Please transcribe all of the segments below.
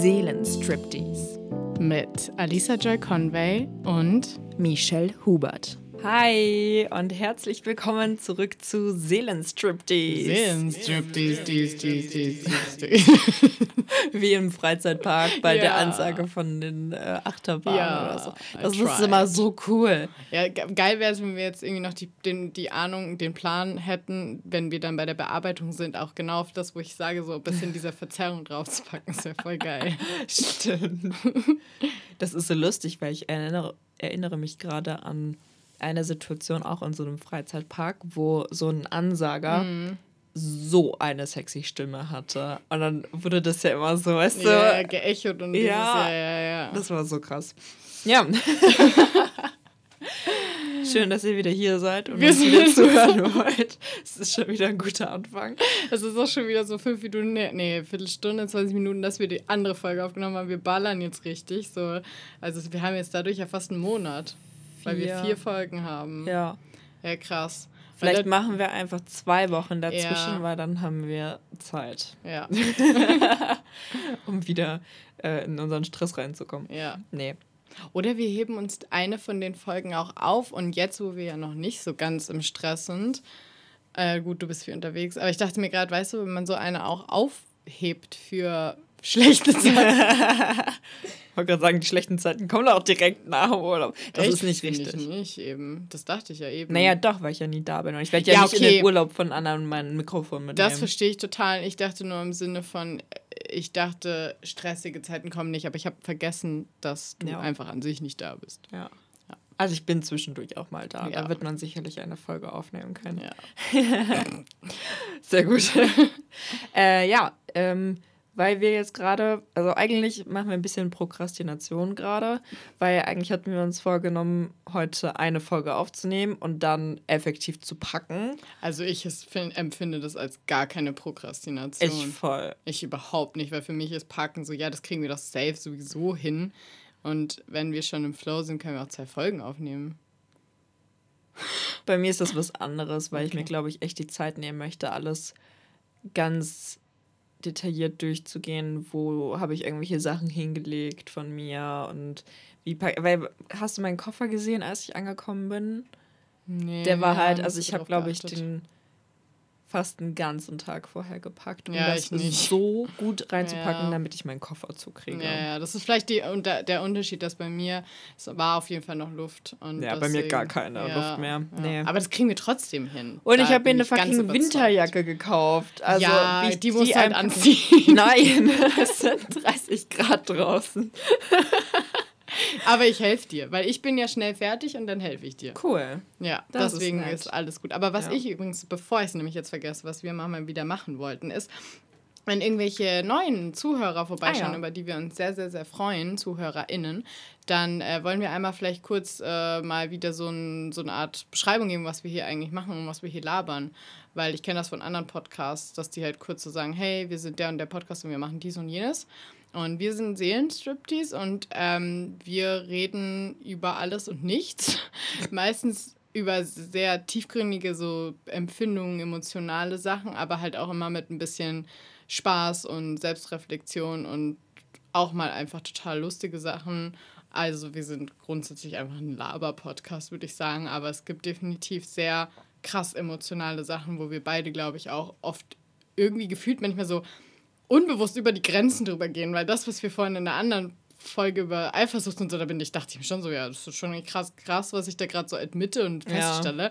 Seelenstriptease mit Alisa Joy Conway und Michelle Hubert. Hi und herzlich willkommen zurück zu Seelenstriptease. Seelenstriptease, Wie im Freizeitpark bei ja. der Ansage von den äh, Achterbahnen ja, oder so. Das ist immer so cool. Ja, geil wäre es, wenn wir jetzt irgendwie noch die, den, die Ahnung, den Plan hätten, wenn wir dann bei der Bearbeitung sind, auch genau auf das, wo ich sage, so ein bisschen dieser Verzerrung draufzupacken. Das wäre voll geil. Stimmt. Das ist so lustig, weil ich erinnere, erinnere mich gerade an eine Situation auch in so einem Freizeitpark, wo so ein Ansager mhm. So eine sexy Stimme hatte. Und dann wurde das ja immer so, weißt du? Ja, geechot und ja, dieses, ja, ja, ja. Das war so krass. Ja. Schön, dass ihr wieder hier seid und wir uns wieder zuhören wollt. Es ist schon wieder ein guter Anfang. Es ist auch schon wieder so fünf Minuten, nee, nee, Viertelstunde, 20 Minuten, dass wir die andere Folge aufgenommen haben. Wir ballern jetzt richtig. So. Also wir haben jetzt dadurch ja fast einen Monat. Weil wir vier Folgen haben. Ja. Ja, krass. Vielleicht machen wir einfach zwei Wochen dazwischen, ja. weil dann haben wir Zeit. Ja. um wieder äh, in unseren Stress reinzukommen. Ja. Nee. Oder wir heben uns eine von den Folgen auch auf und jetzt, wo wir ja noch nicht so ganz im Stress sind, äh, gut, du bist viel unterwegs, aber ich dachte mir gerade, weißt du, wenn man so eine auch aufhebt für schlechte Zeiten. ich wollte gerade sagen, die schlechten Zeiten kommen auch direkt nach dem Urlaub. Das Echt? ist nicht richtig. Ich nicht eben. Das dachte ich ja eben. Naja, doch, weil ich ja nie da bin. Und ich werde ja, ja, nicht okay. in den Urlaub von anderen mein Mikrofon mitnehmen. Das verstehe ich total. Ich dachte nur im Sinne von, ich dachte, stressige Zeiten kommen nicht, aber ich habe vergessen, dass du ja. einfach an sich nicht da bist. Ja. Also ich bin zwischendurch auch mal da. Ja. Da wird man sicherlich eine Folge aufnehmen können. Ja. Sehr gut. äh, ja, ähm, weil wir jetzt gerade, also eigentlich machen wir ein bisschen Prokrastination gerade, weil eigentlich hatten wir uns vorgenommen, heute eine Folge aufzunehmen und dann effektiv zu packen. Also ich empfinde das als gar keine Prokrastination. Ich voll. Ich überhaupt nicht, weil für mich ist Packen so, ja, das kriegen wir doch safe sowieso hin. Und wenn wir schon im Flow sind, können wir auch zwei Folgen aufnehmen. Bei mir ist das was anderes, weil okay. ich mir, glaube ich, echt die Zeit nehmen möchte, alles ganz detailliert durchzugehen, wo habe ich irgendwelche Sachen hingelegt von mir und wie weil hast du meinen Koffer gesehen, als ich angekommen bin? Nee, der war halt, also ich habe glaube ich den fast einen ganzen Tag vorher gepackt, um ja, das so gut reinzupacken, ja. damit ich meinen Koffer zukriege. Ja, ja, das ist vielleicht die, und der Unterschied, dass bei mir, es war auf jeden Fall noch Luft. Und ja, bei mir gar keine ja, Luft mehr. Nee. Aber das kriegen wir trotzdem hin. Und da ich habe mir eine fucking Winterjacke gekauft. Also, ja, die musst du halt anziehen. Nein, es sind 30 Grad draußen. Aber ich helfe dir, weil ich bin ja schnell fertig und dann helfe ich dir. Cool. Ja, das deswegen ist, ist, alles gut. Aber was ja. ich übrigens, bevor ich es nämlich jetzt vergesse, was wir mal wieder machen wollten, ist, wenn irgendwelche neuen Zuhörer vorbeischauen, ah, ja. über die wir uns sehr, sehr, sehr freuen, ZuhörerInnen, dann äh, wollen wir einmal vielleicht kurz äh, mal wieder so, ein, so eine Art Beschreibung geben, was wir hier eigentlich machen und was wir hier labern. Weil ich kenne das von anderen Podcasts, dass die halt kurz so sagen, hey, wir sind der und der Podcast und wir machen dies und jenes. Und wir sind Seelenstriptease und ähm, wir reden über alles und nichts. Meistens über sehr tiefgründige so Empfindungen, emotionale Sachen, aber halt auch immer mit ein bisschen Spaß und Selbstreflexion und auch mal einfach total lustige Sachen. Also wir sind grundsätzlich einfach ein Laber-Podcast, würde ich sagen, aber es gibt definitiv sehr krass emotionale Sachen, wo wir beide, glaube ich, auch oft irgendwie gefühlt manchmal so unbewusst über die Grenzen drüber gehen, weil das, was wir vorhin in der anderen Folge über Eifersucht und so, da bin ich, dachte ich mir schon so, ja, das ist schon krass, krass, was ich da gerade so admitte und feststelle.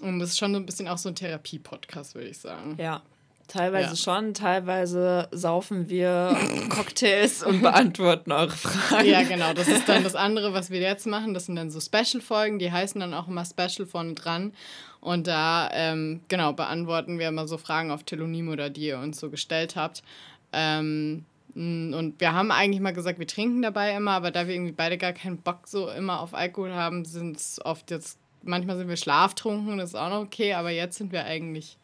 Ja. Und das ist schon so ein bisschen auch so ein Therapie-Podcast, würde ich sagen. Ja. Teilweise ja. schon, teilweise saufen wir Cocktails und beantworten eure Fragen. Ja, genau. Das ist dann das andere, was wir jetzt machen. Das sind dann so Special-Folgen, die heißen dann auch immer Special von dran. Und da, ähm, genau, beantworten wir immer so Fragen auf Telonym oder die ihr uns so gestellt habt. Ähm, und wir haben eigentlich mal gesagt, wir trinken dabei immer, aber da wir irgendwie beide gar keinen Bock so immer auf Alkohol haben, sind es oft jetzt, manchmal sind wir schlaftrunken, das ist auch noch okay, aber jetzt sind wir eigentlich.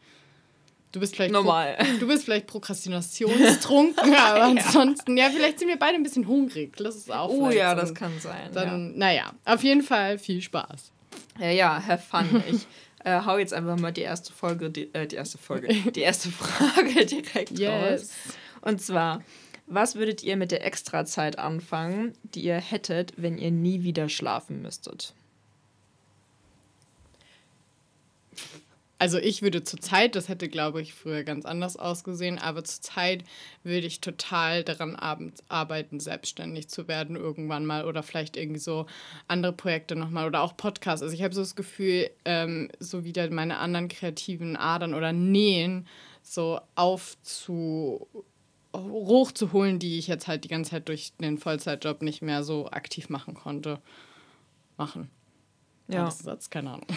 Du bist vielleicht normal. du bist vielleicht prokrastinationstrunken, aber ja. ansonsten, ja, vielleicht sind wir beide ein bisschen hungrig. Das ist auch. Oh ja, das kann sein. Dann, ja. naja, auf jeden Fall viel Spaß. Ja, ja, have fun. Ich äh, hau jetzt einfach mal die erste Folge, die, äh, die erste Folge, die erste Frage direkt yes. raus. Und zwar, was würdet ihr mit der Extrazeit anfangen, die ihr hättet, wenn ihr nie wieder schlafen müsstet? Also ich würde zur Zeit, das hätte glaube ich früher ganz anders ausgesehen, aber zur Zeit würde ich total daran arbeiten, selbstständig zu werden irgendwann mal oder vielleicht irgendwie so andere Projekte nochmal oder auch Podcasts. Also ich habe so das Gefühl, ähm, so wieder meine anderen kreativen Adern oder Nähen so aufzu hochzuholen, die ich jetzt halt die ganze Zeit durch den Vollzeitjob nicht mehr so aktiv machen konnte, machen. Ja. Satz, keine Ahnung.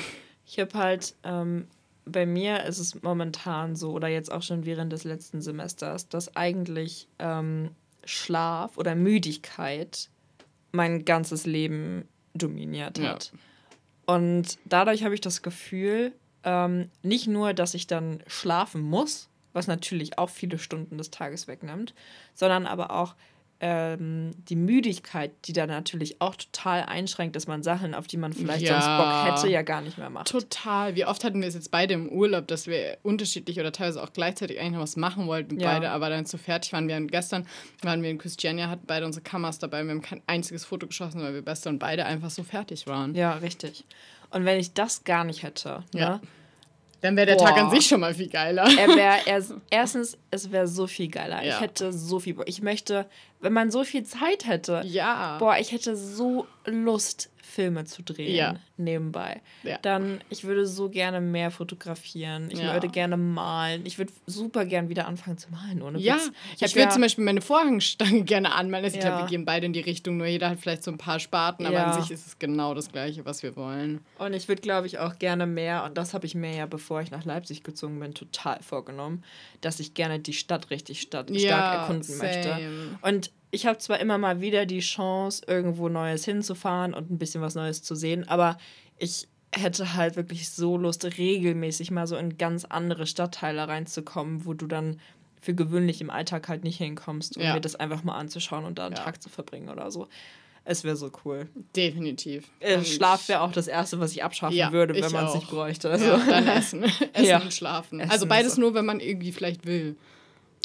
Ich habe halt ähm, bei mir ist es momentan so, oder jetzt auch schon während des letzten Semesters, dass eigentlich ähm, Schlaf oder Müdigkeit mein ganzes Leben dominiert hat. Ja. Und dadurch habe ich das Gefühl, ähm, nicht nur, dass ich dann schlafen muss, was natürlich auch viele Stunden des Tages wegnimmt, sondern aber auch, ähm, die Müdigkeit, die da natürlich auch total einschränkt, dass man Sachen, auf die man vielleicht ja, sonst Bock hätte, ja gar nicht mehr macht. Total. Wie oft hatten wir es jetzt beide im Urlaub, dass wir unterschiedlich oder teilweise auch gleichzeitig eigentlich noch was machen wollten, ja. beide aber dann zu fertig waren. Wir haben gestern waren wir in Christiania, hatten beide unsere Kameras dabei, wir haben kein einziges Foto geschossen, weil wir beste und beide einfach so fertig waren. Ja, richtig. Und wenn ich das gar nicht hätte, ja. Ne, dann wäre der Boah. Tag an sich schon mal viel geiler. Er wäre er, erstens, es wäre so viel geiler. Ja. Ich hätte so viel. Ich möchte, wenn man so viel Zeit hätte. Ja. Boah, ich hätte so Lust, Filme zu drehen ja. nebenbei. Ja. Dann, ich würde so gerne mehr fotografieren. Ich ja. würde gerne malen. Ich würde super gern wieder anfangen zu malen. Ohne ja, Witz. ich, ich würde zum Beispiel meine Vorhangstange gerne anmalen. Also ich glaube, wir gehen beide in die Richtung, nur jeder hat vielleicht so ein paar Sparten, aber an sich ist es genau das Gleiche, was wir wollen. Und ich würde, glaube ich, auch gerne mehr, und das habe ich mir ja, bevor ich nach Leipzig gezogen bin, total vorgenommen, dass ich gerne die Stadt richtig stark erkunden same. möchte. Und ich habe zwar immer mal wieder die Chance, irgendwo Neues hinzufahren und ein bisschen was Neues zu sehen, aber ich hätte halt wirklich so Lust, regelmäßig mal so in ganz andere Stadtteile reinzukommen, wo du dann für gewöhnlich im Alltag halt nicht hinkommst, um ja. mir das einfach mal anzuschauen und da einen ja. Tag zu verbringen oder so. Es wäre so cool. Definitiv. Äh, Schlaf wäre auch das Erste, was ich abschaffen ja, würde, wenn man es nicht bräuchte. Also. Ja, dann essen. essen und schlafen. Essen also beides so. nur, wenn man irgendwie vielleicht will.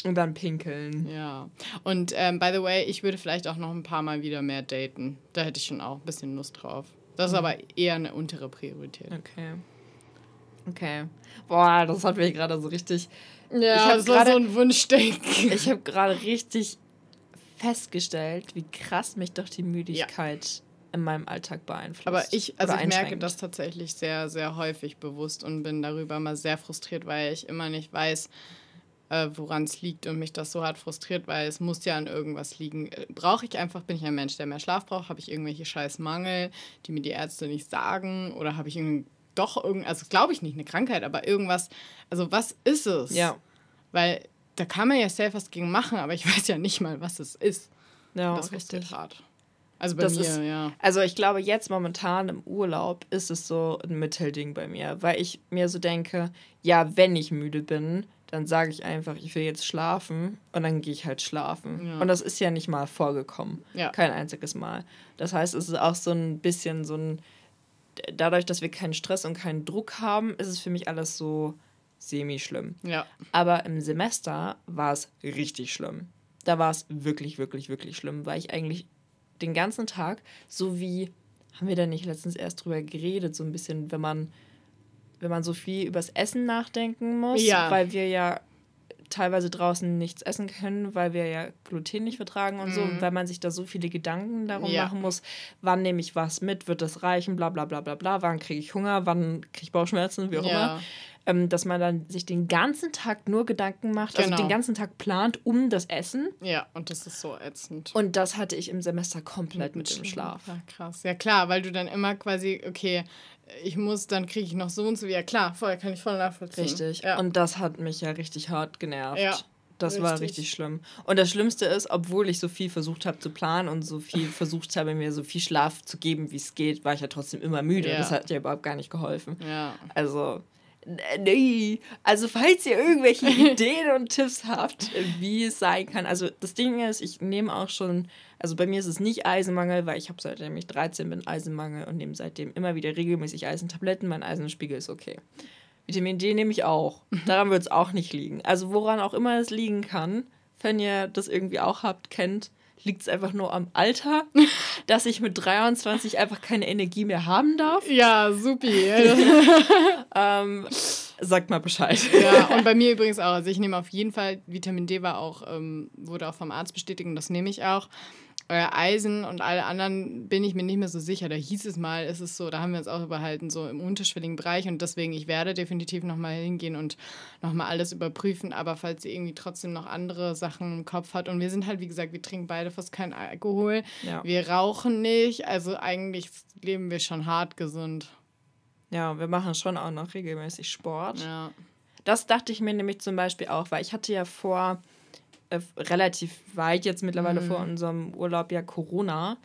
Und dann pinkeln. Ja. Und ähm, by the way, ich würde vielleicht auch noch ein paar Mal wieder mehr daten. Da hätte ich schon auch ein bisschen Lust drauf. Das ist mhm. aber eher eine untere Priorität. Okay. Okay. Boah, das hat mich gerade so richtig. Ja, das war so ein Wunschdenken. Ich habe gerade richtig festgestellt, wie krass mich doch die Müdigkeit ja. in meinem Alltag beeinflusst. Aber ich, also ich merke das tatsächlich sehr, sehr häufig bewusst und bin darüber mal sehr frustriert, weil ich immer nicht weiß, äh, woran es liegt und mich das so hart frustriert, weil es muss ja an irgendwas liegen. Äh, brauche ich einfach, bin ich ein Mensch, der mehr Schlaf braucht? Habe ich irgendwelche scheiß Mangel, die mir die Ärzte nicht sagen? Oder habe ich doch irgend, also glaube ich nicht, eine Krankheit, aber irgendwas, also was ist es? Ja. Weil da kann man ja safe was gegen machen, aber ich weiß ja nicht mal, was es ist. Ja, das ist richtig hart. Also bei das mir, ist, ja. Also ich glaube, jetzt momentan im Urlaub ist es so ein Mittelding bei mir, weil ich mir so denke, ja, wenn ich müde bin, dann sage ich einfach, ich will jetzt schlafen und dann gehe ich halt schlafen. Ja. Und das ist ja nicht mal vorgekommen. Ja. Kein einziges Mal. Das heißt, es ist auch so ein bisschen so ein, dadurch, dass wir keinen Stress und keinen Druck haben, ist es für mich alles so semi-schlimm. Ja. Aber im Semester war es richtig schlimm. Da war es wirklich, wirklich, wirklich schlimm, weil ich eigentlich den ganzen Tag, so wie, haben wir da nicht letztens erst drüber geredet, so ein bisschen, wenn man wenn man so viel übers Essen nachdenken muss, ja. weil wir ja teilweise draußen nichts essen können, weil wir ja Gluten nicht vertragen und mhm. so, und weil man sich da so viele Gedanken darum ja. machen muss, wann nehme ich was mit, wird das reichen, bla bla bla bla bla, wann kriege ich Hunger, wann kriege ich Bauchschmerzen, wie auch ja. immer. Ähm, dass man dann sich den ganzen Tag nur Gedanken macht, genau. also den ganzen Tag plant um das Essen. Ja, und das ist so ätzend. Und das hatte ich im Semester komplett mit, mit dem Schlaf. Ja, krass. Ja, klar, weil du dann immer quasi, okay, ich muss, dann kriege ich noch so und so. Ja, klar, vorher kann ich voll nachvollziehen. Richtig. Ja. Und das hat mich ja richtig hart genervt. Ja. Das richtig. war richtig schlimm. Und das Schlimmste ist, obwohl ich so viel versucht habe zu planen und so viel versucht habe, mir so viel Schlaf zu geben, wie es geht, war ich ja trotzdem immer müde. Ja. Das hat ja überhaupt gar nicht geholfen. Ja. Also, Nee, also falls ihr irgendwelche Ideen und Tipps habt, wie es sein kann. Also das Ding ist, ich nehme auch schon, also bei mir ist es nicht Eisenmangel, weil ich habe seitdem ich 13 bin Eisenmangel und nehme seitdem immer wieder regelmäßig Eisentabletten. Mein Eisenspiegel ist okay. Vitamin D nehme ich auch. Daran wird es auch nicht liegen. Also woran auch immer es liegen kann, wenn ihr das irgendwie auch habt, kennt, liegt es einfach nur am Alter, dass ich mit 23 einfach keine Energie mehr haben darf. Ja, supi. ähm, sagt mal Bescheid. Ja, und bei mir übrigens auch. Also ich nehme auf jeden Fall, Vitamin D war auch, ähm, wurde auch vom Arzt bestätigt und das nehme ich auch Eisen und alle anderen bin ich mir nicht mehr so sicher. Da hieß es mal, ist es so, da haben wir uns auch überhalten, so im unterschwelligen Bereich und deswegen, ich werde definitiv nochmal hingehen und nochmal alles überprüfen, aber falls sie irgendwie trotzdem noch andere Sachen im Kopf hat und wir sind halt, wie gesagt, wir trinken beide fast keinen Alkohol, ja. wir rauchen nicht, also eigentlich leben wir schon hart gesund. Ja, wir machen schon auch noch regelmäßig Sport. Ja. Das dachte ich mir nämlich zum Beispiel auch, weil ich hatte ja vor, äh, relativ weit jetzt mittlerweile mhm. vor unserem Urlaub ja Corona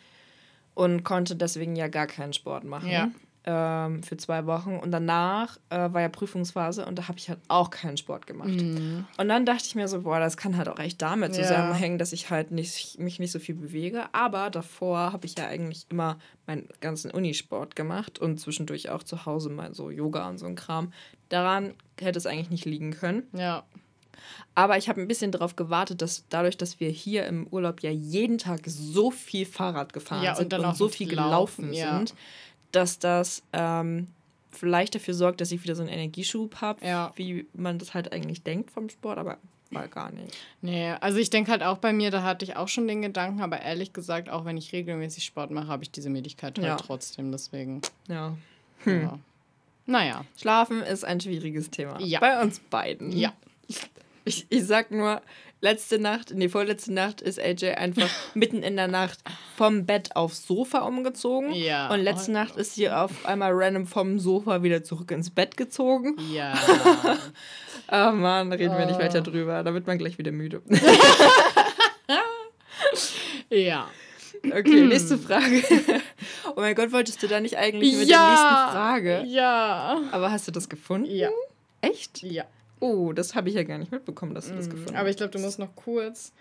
und konnte deswegen ja gar keinen Sport machen. Ja. Ähm, für zwei Wochen. Und danach äh, war ja Prüfungsphase und da habe ich halt auch keinen Sport gemacht. Mhm. Und dann dachte ich mir so, boah, das kann halt auch echt damit ja. zusammenhängen, dass ich halt nicht, mich nicht so viel bewege. Aber davor habe ich ja eigentlich immer meinen ganzen Unisport gemacht und zwischendurch auch zu Hause mal so Yoga und so ein Kram. Daran hätte es eigentlich nicht liegen können. Ja. Aber ich habe ein bisschen darauf gewartet, dass dadurch, dass wir hier im Urlaub ja jeden Tag so viel Fahrrad gefahren ja, sind und, und so viel gelaufen ja. sind, dass das ähm, vielleicht dafür sorgt, dass ich wieder so einen Energieschub habe, ja. wie man das halt eigentlich denkt vom Sport, aber war gar nicht. Nee, also ich denke halt auch bei mir, da hatte ich auch schon den Gedanken, aber ehrlich gesagt, auch wenn ich regelmäßig Sport mache, habe ich diese Möglichkeit halt ja. trotzdem, deswegen. Ja. Hm. ja. Naja. Schlafen ist ein schwieriges Thema. Ja. Bei uns beiden. Ja. Ich, ich sag nur, letzte Nacht, nee, vorletzte Nacht ist AJ einfach mitten in der Nacht vom Bett aufs Sofa umgezogen. Ja. Und letzte oh, Nacht ist sie auf einmal random vom Sofa wieder zurück ins Bett gezogen. Ja. oh Mann, reden wir nicht weiter oh. drüber. Da wird man gleich wieder müde. ja. Okay, nächste Frage. Oh mein Gott, wolltest du da nicht eigentlich mit ja, der nächsten Frage? Ja. Aber hast du das gefunden? Ja. Echt? Ja. Oh, das habe ich ja gar nicht mitbekommen, dass du das mm, gefunden hast. Aber ich glaube, du musst noch kurz,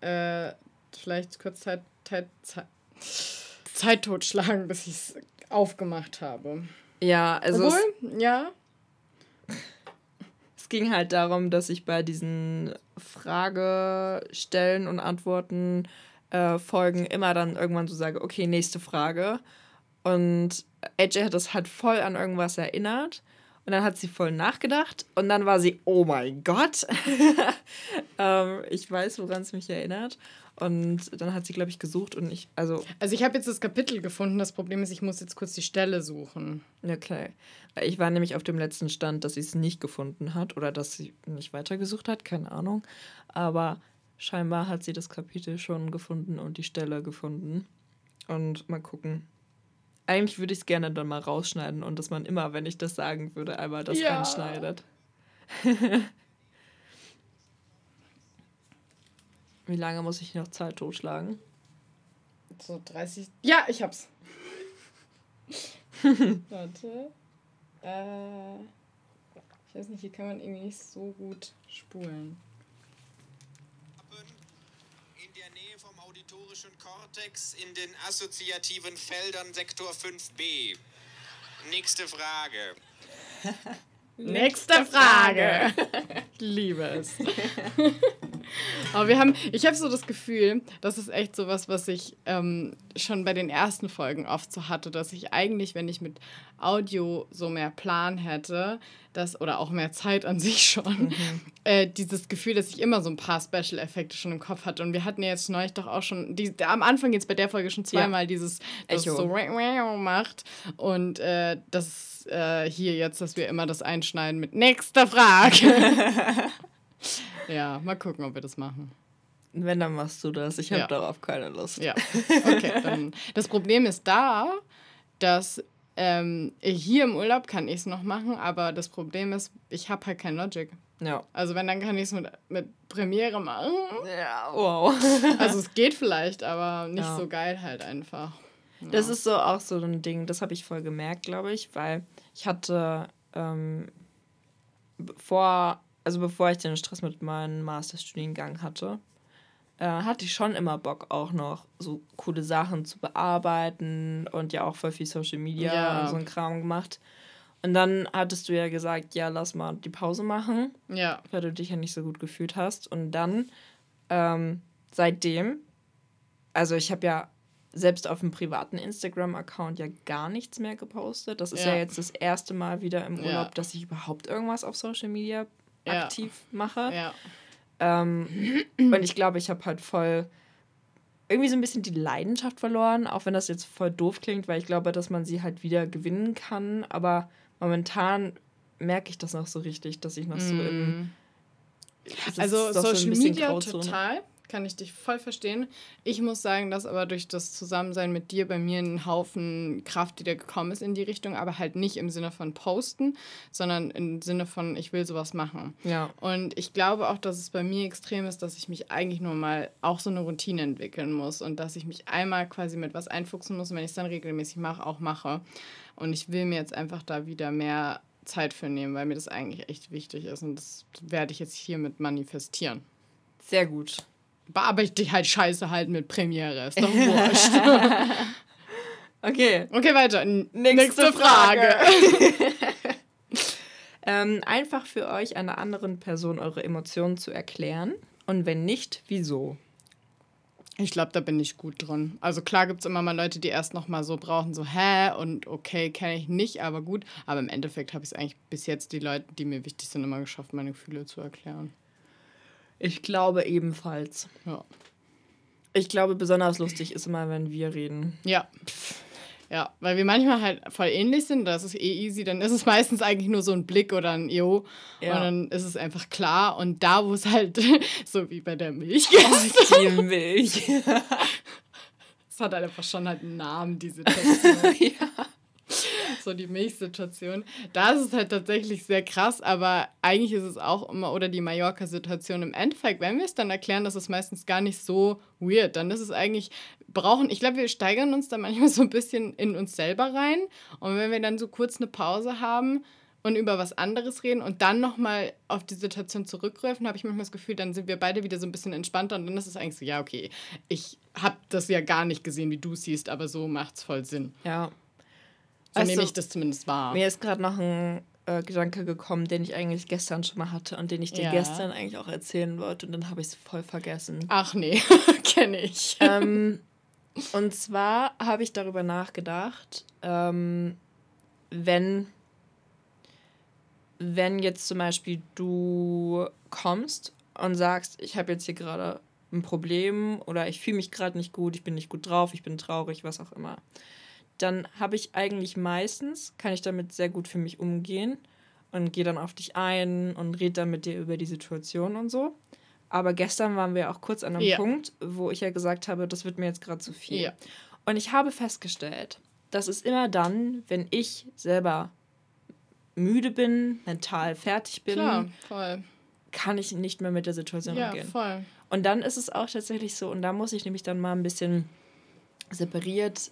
äh, vielleicht kurz Zeit, Zeit, Zeit, Zeit totschlagen, bis ich es aufgemacht habe. Ja, also. Obwohl, es, ja. Es ging halt darum, dass ich bei diesen Fragestellen und Antworten äh, Folgen immer dann irgendwann so sage, okay, nächste Frage. Und AJ hat das halt voll an irgendwas erinnert. Und dann hat sie voll nachgedacht und dann war sie, oh mein Gott. ähm, ich weiß, woran es mich erinnert. Und dann hat sie, glaube ich, gesucht und ich, also. Also ich habe jetzt das Kapitel gefunden. Das Problem ist, ich muss jetzt kurz die Stelle suchen. Okay. Ich war nämlich auf dem letzten Stand, dass sie es nicht gefunden hat oder dass sie nicht weitergesucht hat, keine Ahnung. Aber scheinbar hat sie das Kapitel schon gefunden und die Stelle gefunden. Und mal gucken, eigentlich würde ich es gerne dann mal rausschneiden und dass man immer, wenn ich das sagen würde, einmal das ja. reinschneidet. Wie lange muss ich noch Zeit totschlagen? So 30. Ja, ich hab's. Warte. Äh, ich weiß nicht, hier kann man irgendwie nicht so gut spulen. Motorischen Kortex in den assoziativen Feldern Sektor 5b. Nächste Frage. Nächste Frage. Liebe es. Aber wir haben, ich habe so das Gefühl, das ist echt so was, was ich ähm, schon bei den ersten Folgen oft so hatte, dass ich eigentlich, wenn ich mit Audio so mehr Plan hätte, das, oder auch mehr Zeit an sich schon, mhm. äh, dieses Gefühl, dass ich immer so ein paar Special-Effekte schon im Kopf hatte. Und wir hatten ja jetzt neulich doch auch schon, die, am Anfang jetzt bei der Folge schon zweimal ja. dieses, das so macht. Und äh, das äh, hier jetzt, dass wir immer das einschneiden mit nächster Frage. ja, mal gucken, ob wir das machen. Wenn, dann machst du das. Ich habe ja. darauf keine Lust. Ja, okay. Dann. Das Problem ist da, dass ähm, hier im Urlaub kann ich es noch machen, aber das Problem ist, ich habe halt kein Logic. Ja. Also wenn, dann kann ich es mit, mit Premiere machen. Ja, wow. also es geht vielleicht, aber nicht ja. so geil halt einfach. Ja. Das ist so auch so ein Ding, das habe ich voll gemerkt, glaube ich, weil ich hatte ähm, bevor, also bevor ich den Stress mit meinem Masterstudiengang hatte, äh, hatte ich schon immer Bock, auch noch so coole Sachen zu bearbeiten und ja auch voll viel Social Media ja. und so ein Kram gemacht. Und dann hattest du ja gesagt, ja, lass mal die Pause machen. Ja. Weil du dich ja nicht so gut gefühlt hast. Und dann, ähm, seitdem, also ich habe ja selbst auf dem privaten Instagram-Account ja gar nichts mehr gepostet. Das ist ja. ja, jetzt das erste Mal wieder im Urlaub, ja. dass ich überhaupt irgendwas auf Social Media aktiv ja. mache. Ja. Ähm, und ich glaube, ich habe halt voll irgendwie so ein bisschen die Leidenschaft verloren, auch wenn das jetzt voll doof klingt, weil ich glaube, dass man sie halt wieder gewinnen kann. Aber momentan merke ich das noch so richtig, dass ich noch so im. Mm. Also Social so Media total kann ich dich voll verstehen. Ich muss sagen, dass aber durch das Zusammensein mit dir bei mir ein Haufen Kraft wieder gekommen ist in die Richtung, aber halt nicht im Sinne von posten, sondern im Sinne von, ich will sowas machen. Ja. Und ich glaube auch, dass es bei mir extrem ist, dass ich mich eigentlich nur mal auch so eine Routine entwickeln muss und dass ich mich einmal quasi mit was einfuchsen muss und wenn ich es dann regelmäßig mache, auch mache. Und ich will mir jetzt einfach da wieder mehr Zeit für nehmen, weil mir das eigentlich echt wichtig ist und das werde ich jetzt hiermit manifestieren. Sehr gut bearbeite dich halt scheiße halten mit Premiere. Ist doch wurscht. okay. Okay, weiter. Nächste, Nächste Frage. Frage. ähm, einfach für euch einer anderen Person eure Emotionen zu erklären. Und wenn nicht, wieso? Ich glaube, da bin ich gut drin. Also klar gibt es immer mal Leute, die erst noch mal so brauchen, so hä und okay, kenne ich nicht, aber gut. Aber im Endeffekt habe ich es eigentlich bis jetzt die Leute, die mir wichtig sind, immer geschafft, meine Gefühle zu erklären. Ich glaube ebenfalls. Ja. Ich glaube, besonders lustig ist immer, wenn wir reden. Ja. Ja, weil wir manchmal halt voll ähnlich sind, das ist eh easy, dann ist es meistens eigentlich nur so ein Blick oder ein Jo ja. und dann ist es einfach klar und da, wo es halt, so wie bei der Milch oh, Die Milch. Es hat einfach schon halt einen Namen, diese Situation. ja so die Milchsituation. Da ist es halt tatsächlich sehr krass, aber eigentlich ist es auch immer, oder die Mallorca-Situation im Endeffekt, wenn wir es dann erklären, das ist meistens gar nicht so weird. Dann ist es eigentlich, brauchen, ich glaube, wir steigern uns da manchmal so ein bisschen in uns selber rein. Und wenn wir dann so kurz eine Pause haben, und über was anderes reden und dann nochmal auf die Situation zurückgreifen, habe ich manchmal das Gefühl, dann sind wir beide wieder so ein bisschen entspannter und dann ist es eigentlich so, ja, okay, ich habe das ja gar nicht gesehen, wie du siehst, aber so macht es voll Sinn. Ja, so also, nehme ich das zumindest wahr. Mir ist gerade noch ein äh, Gedanke gekommen, den ich eigentlich gestern schon mal hatte und den ich dir ja. gestern eigentlich auch erzählen wollte und dann habe ich es voll vergessen. Ach nee, kenne ich. Ähm, und zwar habe ich darüber nachgedacht, ähm, wenn, wenn jetzt zum Beispiel du kommst und sagst, ich habe jetzt hier gerade ein Problem oder ich fühle mich gerade nicht gut, ich bin nicht gut drauf, ich bin traurig, was auch immer dann habe ich eigentlich meistens, kann ich damit sehr gut für mich umgehen und gehe dann auf dich ein und rede dann mit dir über die Situation und so. Aber gestern waren wir auch kurz an einem ja. Punkt, wo ich ja gesagt habe, das wird mir jetzt gerade zu viel. Ja. Und ich habe festgestellt, das ist immer dann, wenn ich selber müde bin, mental fertig bin, Klar, voll. kann ich nicht mehr mit der Situation ja, umgehen. Voll. Und dann ist es auch tatsächlich so, und da muss ich nämlich dann mal ein bisschen separiert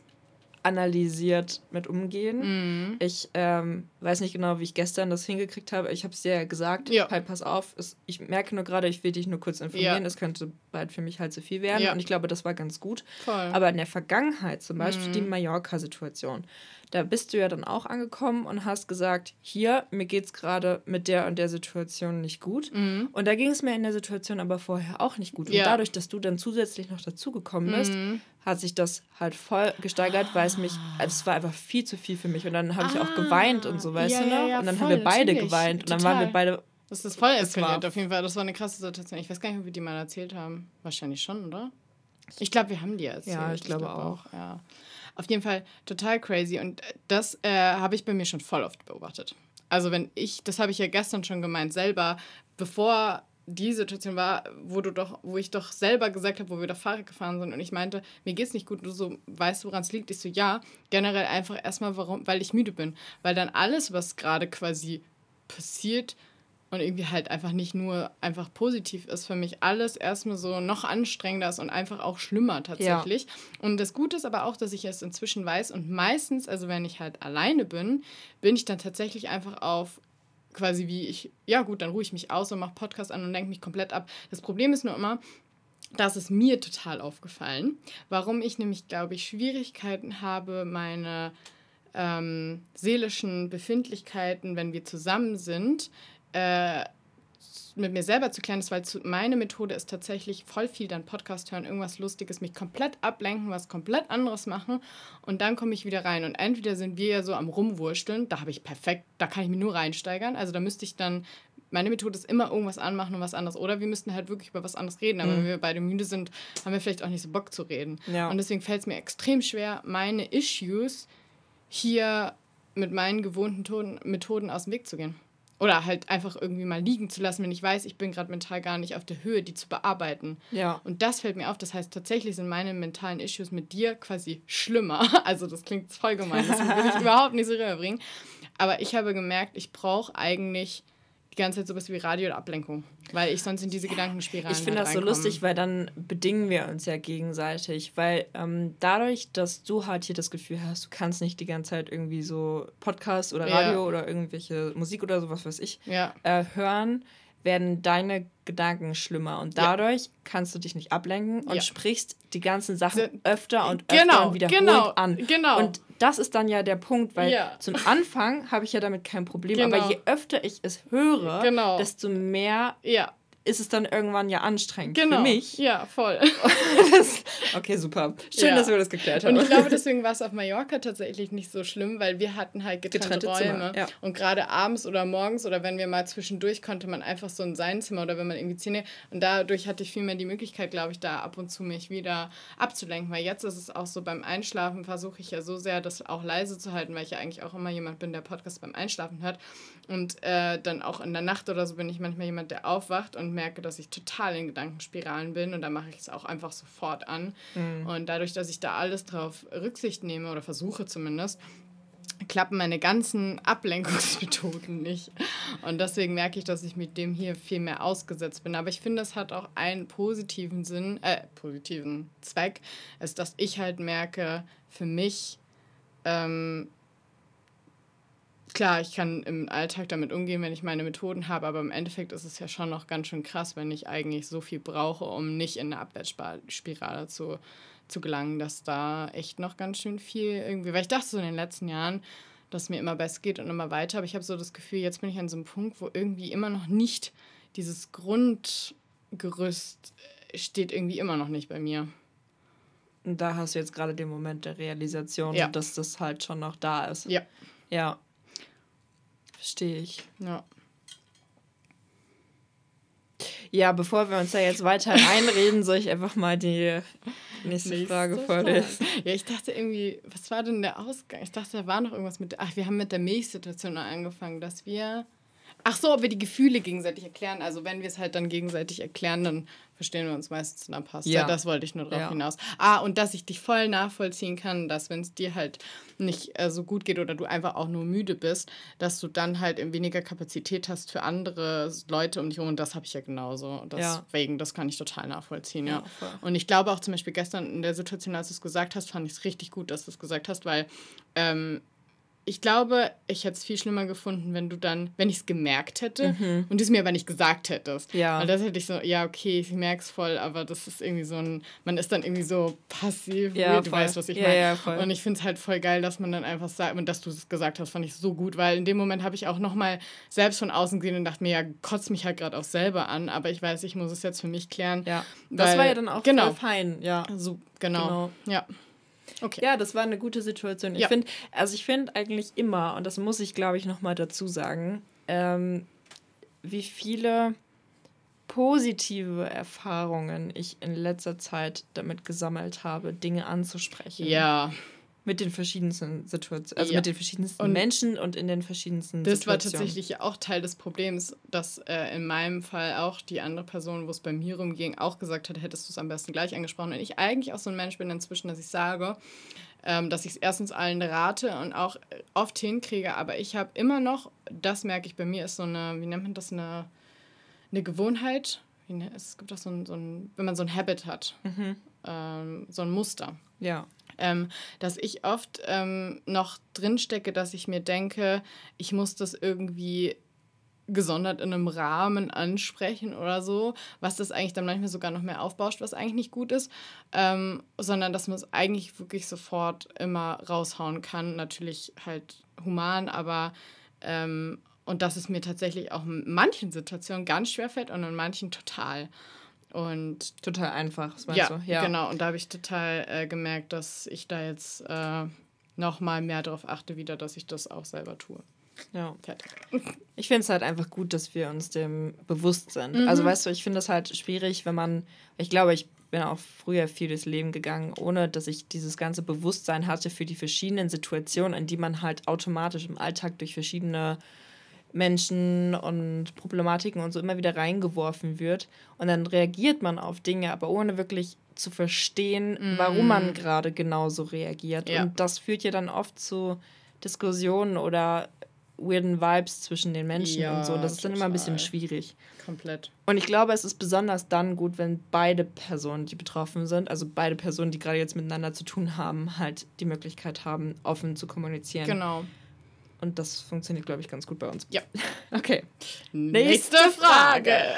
analysiert mit umgehen. Mhm. Ich ähm, weiß nicht genau, wie ich gestern das hingekriegt habe. Ich habe es dir ja gesagt, ja. halt pass auf. Es, ich merke nur gerade, ich will dich nur kurz informieren. Es könnte bald für mich halt zu viel werden. Ja. Und ich glaube, das war ganz gut. Voll. Aber in der Vergangenheit, zum Beispiel mhm. die Mallorca-Situation, da bist du ja dann auch angekommen und hast gesagt, hier, mir geht es gerade mit der und der Situation nicht gut. Mhm. Und da ging es mir in der Situation aber vorher auch nicht gut. Und ja. dadurch, dass du dann zusätzlich noch dazugekommen bist, mhm. hat sich das halt voll gesteigert, weil es mich, es war einfach viel zu viel für mich. Und dann habe ich ah. auch geweint und so, weißt ja, du noch? Ja, und dann voll, haben wir beide geweint und dann waren wir beide. Das ist voll eskaliert, auf jeden Fall. Das war eine krasse Situation. Ich weiß gar nicht, ob wir die mal erzählt haben. Wahrscheinlich schon, oder? Ich glaube, wir haben die erzählt. Ja, ich, ich glaube glaub auch. auch. Ja. Auf jeden Fall total crazy. Und das äh, habe ich bei mir schon voll oft beobachtet. Also wenn ich, das habe ich ja gestern schon gemeint, selber, bevor die Situation war, wo du doch, wo ich doch selber gesagt habe, wo wir da Fahrrad gefahren sind und ich meinte, mir geht's nicht gut, du so, weißt du, woran es liegt? Ich so, ja, generell einfach erstmal, warum, weil ich müde bin. Weil dann alles, was gerade quasi passiert, und irgendwie halt einfach nicht nur einfach positiv ist für mich, alles erstmal so noch anstrengender ist und einfach auch schlimmer tatsächlich. Ja. Und das Gute ist aber auch, dass ich es inzwischen weiß und meistens, also wenn ich halt alleine bin, bin ich dann tatsächlich einfach auf quasi wie ich, ja gut, dann ruhe ich mich aus und mache Podcast an und lenke mich komplett ab. Das Problem ist nur immer, das ist mir total aufgefallen, warum ich nämlich, glaube ich, Schwierigkeiten habe, meine ähm, seelischen Befindlichkeiten, wenn wir zusammen sind, äh, mit mir selber zu klären ist, weil zu, meine Methode ist tatsächlich voll viel dann Podcast hören, irgendwas Lustiges, mich komplett ablenken, was komplett anderes machen und dann komme ich wieder rein. Und entweder sind wir ja so am Rumwursteln, da habe ich perfekt, da kann ich mich nur reinsteigern. Also da müsste ich dann, meine Methode ist immer irgendwas anmachen und was anderes. Oder wir müssten halt wirklich über was anderes reden. Aber mhm. wenn wir beide müde sind, haben wir vielleicht auch nicht so Bock zu reden. Ja. Und deswegen fällt es mir extrem schwer, meine Issues hier mit meinen gewohnten Methoden aus dem Weg zu gehen. Oder halt einfach irgendwie mal liegen zu lassen, wenn ich weiß, ich bin gerade mental gar nicht auf der Höhe, die zu bearbeiten. Ja. Und das fällt mir auf. Das heißt, tatsächlich sind meine mentalen Issues mit dir quasi schlimmer. Also das klingt voll gemein, das will ich überhaupt nicht so rüberbringen. Aber ich habe gemerkt, ich brauche eigentlich die ganze Zeit sowas wie Radio oder Ablenkung, weil ich sonst in diese Gedankenspiralen Ich finde halt das so lustig, weil dann bedingen wir uns ja gegenseitig, weil ähm, dadurch, dass du halt hier das Gefühl hast, du kannst nicht die ganze Zeit irgendwie so Podcast oder Radio ja. oder irgendwelche Musik oder sowas, weiß ich, ja. äh, hören, werden deine Gedanken schlimmer und dadurch ja. kannst du dich nicht ablenken und ja. sprichst die ganzen Sachen öfter und öfter genau, und wiederholt genau, an. Genau. Und das ist dann ja der Punkt, weil ja. zum Anfang habe ich ja damit kein Problem, genau. aber je öfter ich es höre, genau. desto mehr ist es dann irgendwann ja anstrengend genau. für mich. Ja, voll. das, okay, super. Schön, ja. dass wir das geklärt haben. Und ich glaube, deswegen war es auf Mallorca tatsächlich nicht so schlimm, weil wir hatten halt getrennte, getrennte Räume. Ja. Und gerade abends oder morgens oder wenn wir mal zwischendurch, konnte man einfach so in sein Zimmer oder wenn man irgendwie Zähne... Und dadurch hatte ich viel mehr die Möglichkeit, glaube ich, da ab und zu mich wieder abzulenken. Weil jetzt ist es auch so, beim Einschlafen versuche ich ja so sehr, das auch leise zu halten, weil ich ja eigentlich auch immer jemand bin, der Podcast beim Einschlafen hört. Und äh, dann auch in der Nacht oder so bin ich manchmal jemand, der aufwacht und merke, dass ich total in Gedankenspiralen bin und dann mache ich es auch einfach sofort an. Mhm. Und dadurch, dass ich da alles drauf Rücksicht nehme oder versuche zumindest, klappen meine ganzen Ablenkungsmethoden nicht. Und deswegen merke ich, dass ich mit dem hier viel mehr ausgesetzt bin. Aber ich finde, es hat auch einen positiven Sinn, äh, positiven Zweck, ist, dass ich halt merke, für mich ähm, klar, ich kann im Alltag damit umgehen, wenn ich meine Methoden habe, aber im Endeffekt ist es ja schon noch ganz schön krass, wenn ich eigentlich so viel brauche, um nicht in eine Abwärtsspirale zu, zu gelangen, dass da echt noch ganz schön viel irgendwie, weil ich dachte so in den letzten Jahren, dass mir immer besser geht und immer weiter, aber ich habe so das Gefühl, jetzt bin ich an so einem Punkt, wo irgendwie immer noch nicht dieses Grundgerüst steht irgendwie immer noch nicht bei mir. Und da hast du jetzt gerade den Moment der Realisation, ja. dass das halt schon noch da ist. Ja. Ja. Verstehe ich. Ja. Ja, bevor wir uns da jetzt weiter einreden, soll ich einfach mal die nächste, nächste Frage vorlesen. Ja, ich dachte irgendwie, was war denn der Ausgang? Ich dachte, da war noch irgendwas mit. Ach, wir haben mit der Milchsituation angefangen, dass wir. Ach so, ob wir die Gefühle gegenseitig erklären. Also, wenn wir es halt dann gegenseitig erklären, dann verstehen wir uns meistens und dann passt ja. ja. Das wollte ich nur drauf ja. hinaus. Ah, und dass ich dich voll nachvollziehen kann, dass wenn es dir halt nicht äh, so gut geht oder du einfach auch nur müde bist, dass du dann halt weniger Kapazität hast für andere Leute um dich herum. Und das habe ich ja genauso. Deswegen, ja. das kann ich total nachvollziehen, ja. und ich glaube auch zum Beispiel gestern in der Situation, als du es gesagt hast, fand ich es richtig gut, dass du es gesagt hast, weil ähm, ich glaube, ich hätte es viel schlimmer gefunden, wenn du dann, wenn ich es gemerkt hätte mhm. und du es mir aber nicht gesagt hättest. Ja. Weil das hätte ich so, ja, okay, ich merke es voll, aber das ist irgendwie so ein, man ist dann irgendwie so passiv, ja, du weißt, was ich ja, meine. Ja, voll. und ich finde es halt voll geil, dass man dann einfach sagt, und dass du es gesagt hast, fand ich so gut, weil in dem Moment habe ich auch nochmal selbst von außen gesehen und dachte mir, ja, kotzt mich halt gerade auch selber an, aber ich weiß, ich muss es jetzt für mich klären. Ja, das weil, war ja dann auch genau, fein, ja. So, genau. genau. Ja. Okay. Ja, das war eine gute Situation. Ich ja. finde, also ich finde eigentlich immer, und das muss ich, glaube ich, nochmal dazu sagen, ähm, wie viele positive Erfahrungen ich in letzter Zeit damit gesammelt habe, Dinge anzusprechen. Ja mit den verschiedensten Situationen, also ja. mit den verschiedensten und Menschen und in den verschiedensten das Situationen. Das war tatsächlich auch Teil des Problems, dass äh, in meinem Fall auch die andere Person, wo es bei mir rumging, auch gesagt hat, hättest du es am besten gleich angesprochen. Und ich eigentlich auch so ein Mensch bin inzwischen, dass ich sage, ähm, dass ich es erstens allen rate und auch oft hinkriege, aber ich habe immer noch, das merke ich bei mir, ist so eine, wie nennt man das, eine, eine Gewohnheit. Ne, es gibt auch so ein, so ein, wenn man so ein Habit hat, mhm. ähm, so ein Muster. Ja ähm, dass ich oft ähm, noch drinstecke, dass ich mir denke, ich muss das irgendwie gesondert in einem Rahmen ansprechen oder so, was das eigentlich dann manchmal sogar noch mehr aufbauscht, was eigentlich nicht gut ist, ähm, sondern dass man es eigentlich wirklich sofort immer raushauen kann. Natürlich halt human, aber ähm, und dass es mir tatsächlich auch in manchen Situationen ganz schwer fällt und in manchen total. Und total einfach, meinst ja, du? Ja, genau. Und da habe ich total äh, gemerkt, dass ich da jetzt äh, noch mal mehr darauf achte, wieder, dass ich das auch selber tue. Ja. Fertig. Ich finde es halt einfach gut, dass wir uns dem bewusst sind. Mhm. Also weißt du, ich finde es halt schwierig, wenn man, ich glaube, ich bin auch früher viel durchs Leben gegangen, ohne dass ich dieses ganze Bewusstsein hatte für die verschiedenen Situationen, in die man halt automatisch im Alltag durch verschiedene Menschen und Problematiken und so immer wieder reingeworfen wird. Und dann reagiert man auf Dinge, aber ohne wirklich zu verstehen, mm. warum man gerade genauso reagiert. Ja. Und das führt ja dann oft zu Diskussionen oder weirden Vibes zwischen den Menschen ja, und so. Das ist dann immer ein bisschen schwierig. Komplett. Und ich glaube, es ist besonders dann gut, wenn beide Personen, die betroffen sind, also beide Personen, die gerade jetzt miteinander zu tun haben, halt die Möglichkeit haben, offen zu kommunizieren. Genau. Und das funktioniert, glaube ich, ganz gut bei uns. Ja. Okay. Nächste Frage.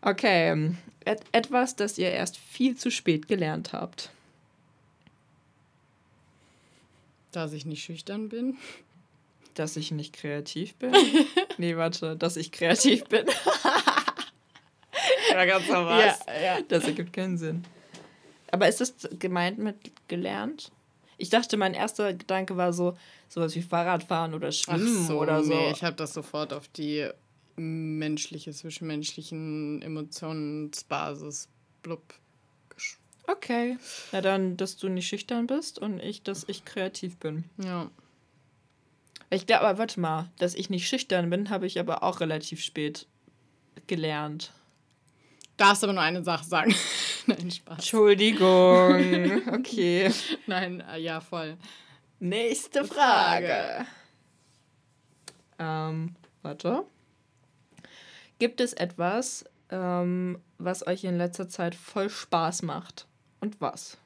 okay. Et etwas, das ihr erst viel zu spät gelernt habt. Dass ich nicht schüchtern bin. Dass ich nicht kreativ bin? nee, warte, dass ich kreativ bin. ja, ganz normal. Ja, ja. Das ergibt keinen Sinn. Aber ist das gemeint mit gelernt? Ich dachte, mein erster Gedanke war so, sowas wie Fahrradfahren oder Schwimmen so, oder so. Nee, ich habe das sofort auf die menschliche, zwischenmenschlichen Emotionsbasis blub Okay. Na dann, dass du nicht schüchtern bist und ich, dass ich kreativ bin. Ja. Ich glaube, aber warte mal, dass ich nicht schüchtern bin, habe ich aber auch relativ spät gelernt. Darfst aber nur eine Sache sagen. Nein, Spaß. Entschuldigung. Okay. Nein, äh, ja, voll. Nächste Frage. Ähm, warte. Gibt es etwas, ähm, was euch in letzter Zeit voll Spaß macht? Und was?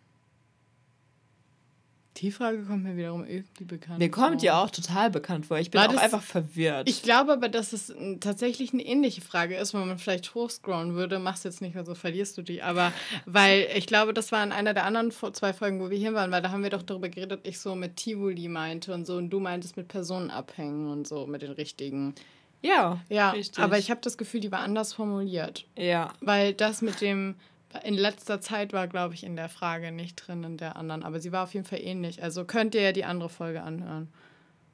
Die Frage kommt mir wiederum irgendwie bekannt Mir kommt ja auch total bekannt vor. Ich bin War auch einfach verwirrt. Ich glaube aber, dass es tatsächlich eine ähnliche Frage ist, wenn man vielleicht hochscrollen würde. Machst jetzt nicht mehr so, verlierst du die. Aber weil ich glaube, das war in einer der anderen zwei Folgen, wo wir hier waren, weil da haben wir doch darüber geredet, ich so mit Tivoli meinte und so und du meintest mit Personen abhängen und so, mit den richtigen. Ja, ja. Richtig. Aber ich habe das Gefühl, die war anders formuliert. Ja. Weil das mit dem in letzter Zeit war, glaube ich, in der Frage nicht drin, in der anderen. Aber sie war auf jeden Fall ähnlich. Also könnt ihr ja die andere Folge anhören.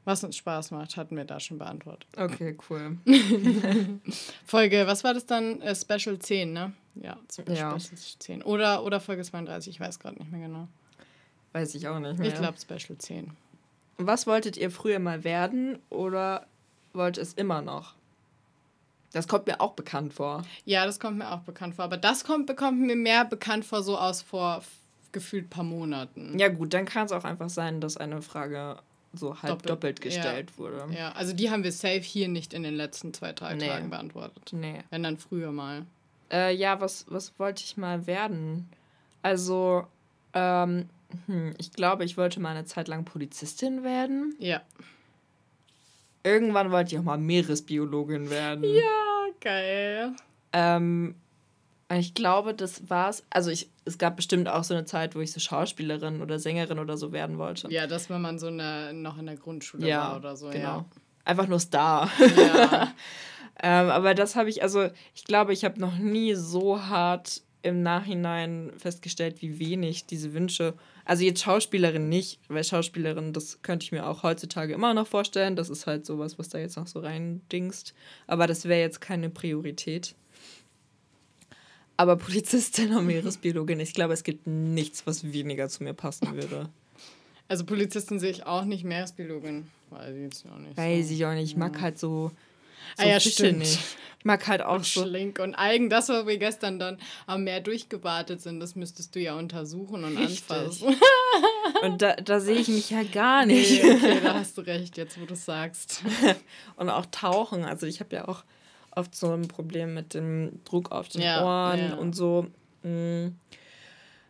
Was uns Spaß macht, hatten wir da schon beantwortet. Okay, cool. Folge, was war das dann? Äh, Special 10, ne? Ja, Special ja. 10. Oder, oder Folge 32, ich weiß gerade nicht mehr genau. Weiß ich auch nicht mehr. Ich glaube Special 10. Was wolltet ihr früher mal werden oder wollt es immer noch? Das kommt mir auch bekannt vor. Ja, das kommt mir auch bekannt vor. Aber das kommt, bekommt mir mehr bekannt vor, so aus vor gefühlt paar Monaten. Ja, gut, dann kann es auch einfach sein, dass eine Frage so halb doppelt, doppelt gestellt ja. wurde. Ja, also die haben wir safe hier nicht in den letzten zwei, drei nee. Tagen beantwortet. Nee. Wenn dann früher mal. Äh, ja, was, was wollte ich mal werden? Also, ähm, hm, ich glaube, ich wollte mal eine Zeit lang Polizistin werden. Ja. Irgendwann wollte ich auch mal Meeresbiologin werden. Ja, geil. Ähm, ich glaube, das war's. Also ich, es gab bestimmt auch so eine Zeit, wo ich so Schauspielerin oder Sängerin oder so werden wollte. Ja, dass wenn man so eine, noch in der Grundschule ja, war oder so. Genau. Ja. Einfach nur Star. Ja. ähm, aber das habe ich, also ich glaube, ich habe noch nie so hart im Nachhinein festgestellt, wie wenig diese Wünsche also jetzt Schauspielerin nicht, weil Schauspielerin, das könnte ich mir auch heutzutage immer noch vorstellen. Das ist halt sowas, was da jetzt noch so reindingst. Aber das wäre jetzt keine Priorität. Aber Polizistin und Meeresbiologin, ich glaube, es gibt nichts, was weniger zu mir passen würde. Also Polizistin sehe ich auch nicht, Meeresbiologin weiß ich jetzt auch nicht. Weiß so. ich auch nicht. Ich mag halt so so ah ja, stimmt. Ich mag halt auch und so. Schlink und Algen, das, was wir gestern dann am Meer durchgewartet sind, das müsstest du ja untersuchen und Richtig. anfassen. Und da, da sehe ich mich ja gar nicht. Nee, okay, da hast du recht, jetzt wo du sagst. und auch tauchen. Also ich habe ja auch oft so ein Problem mit dem Druck auf den ja, Ohren ja. und so. Mm.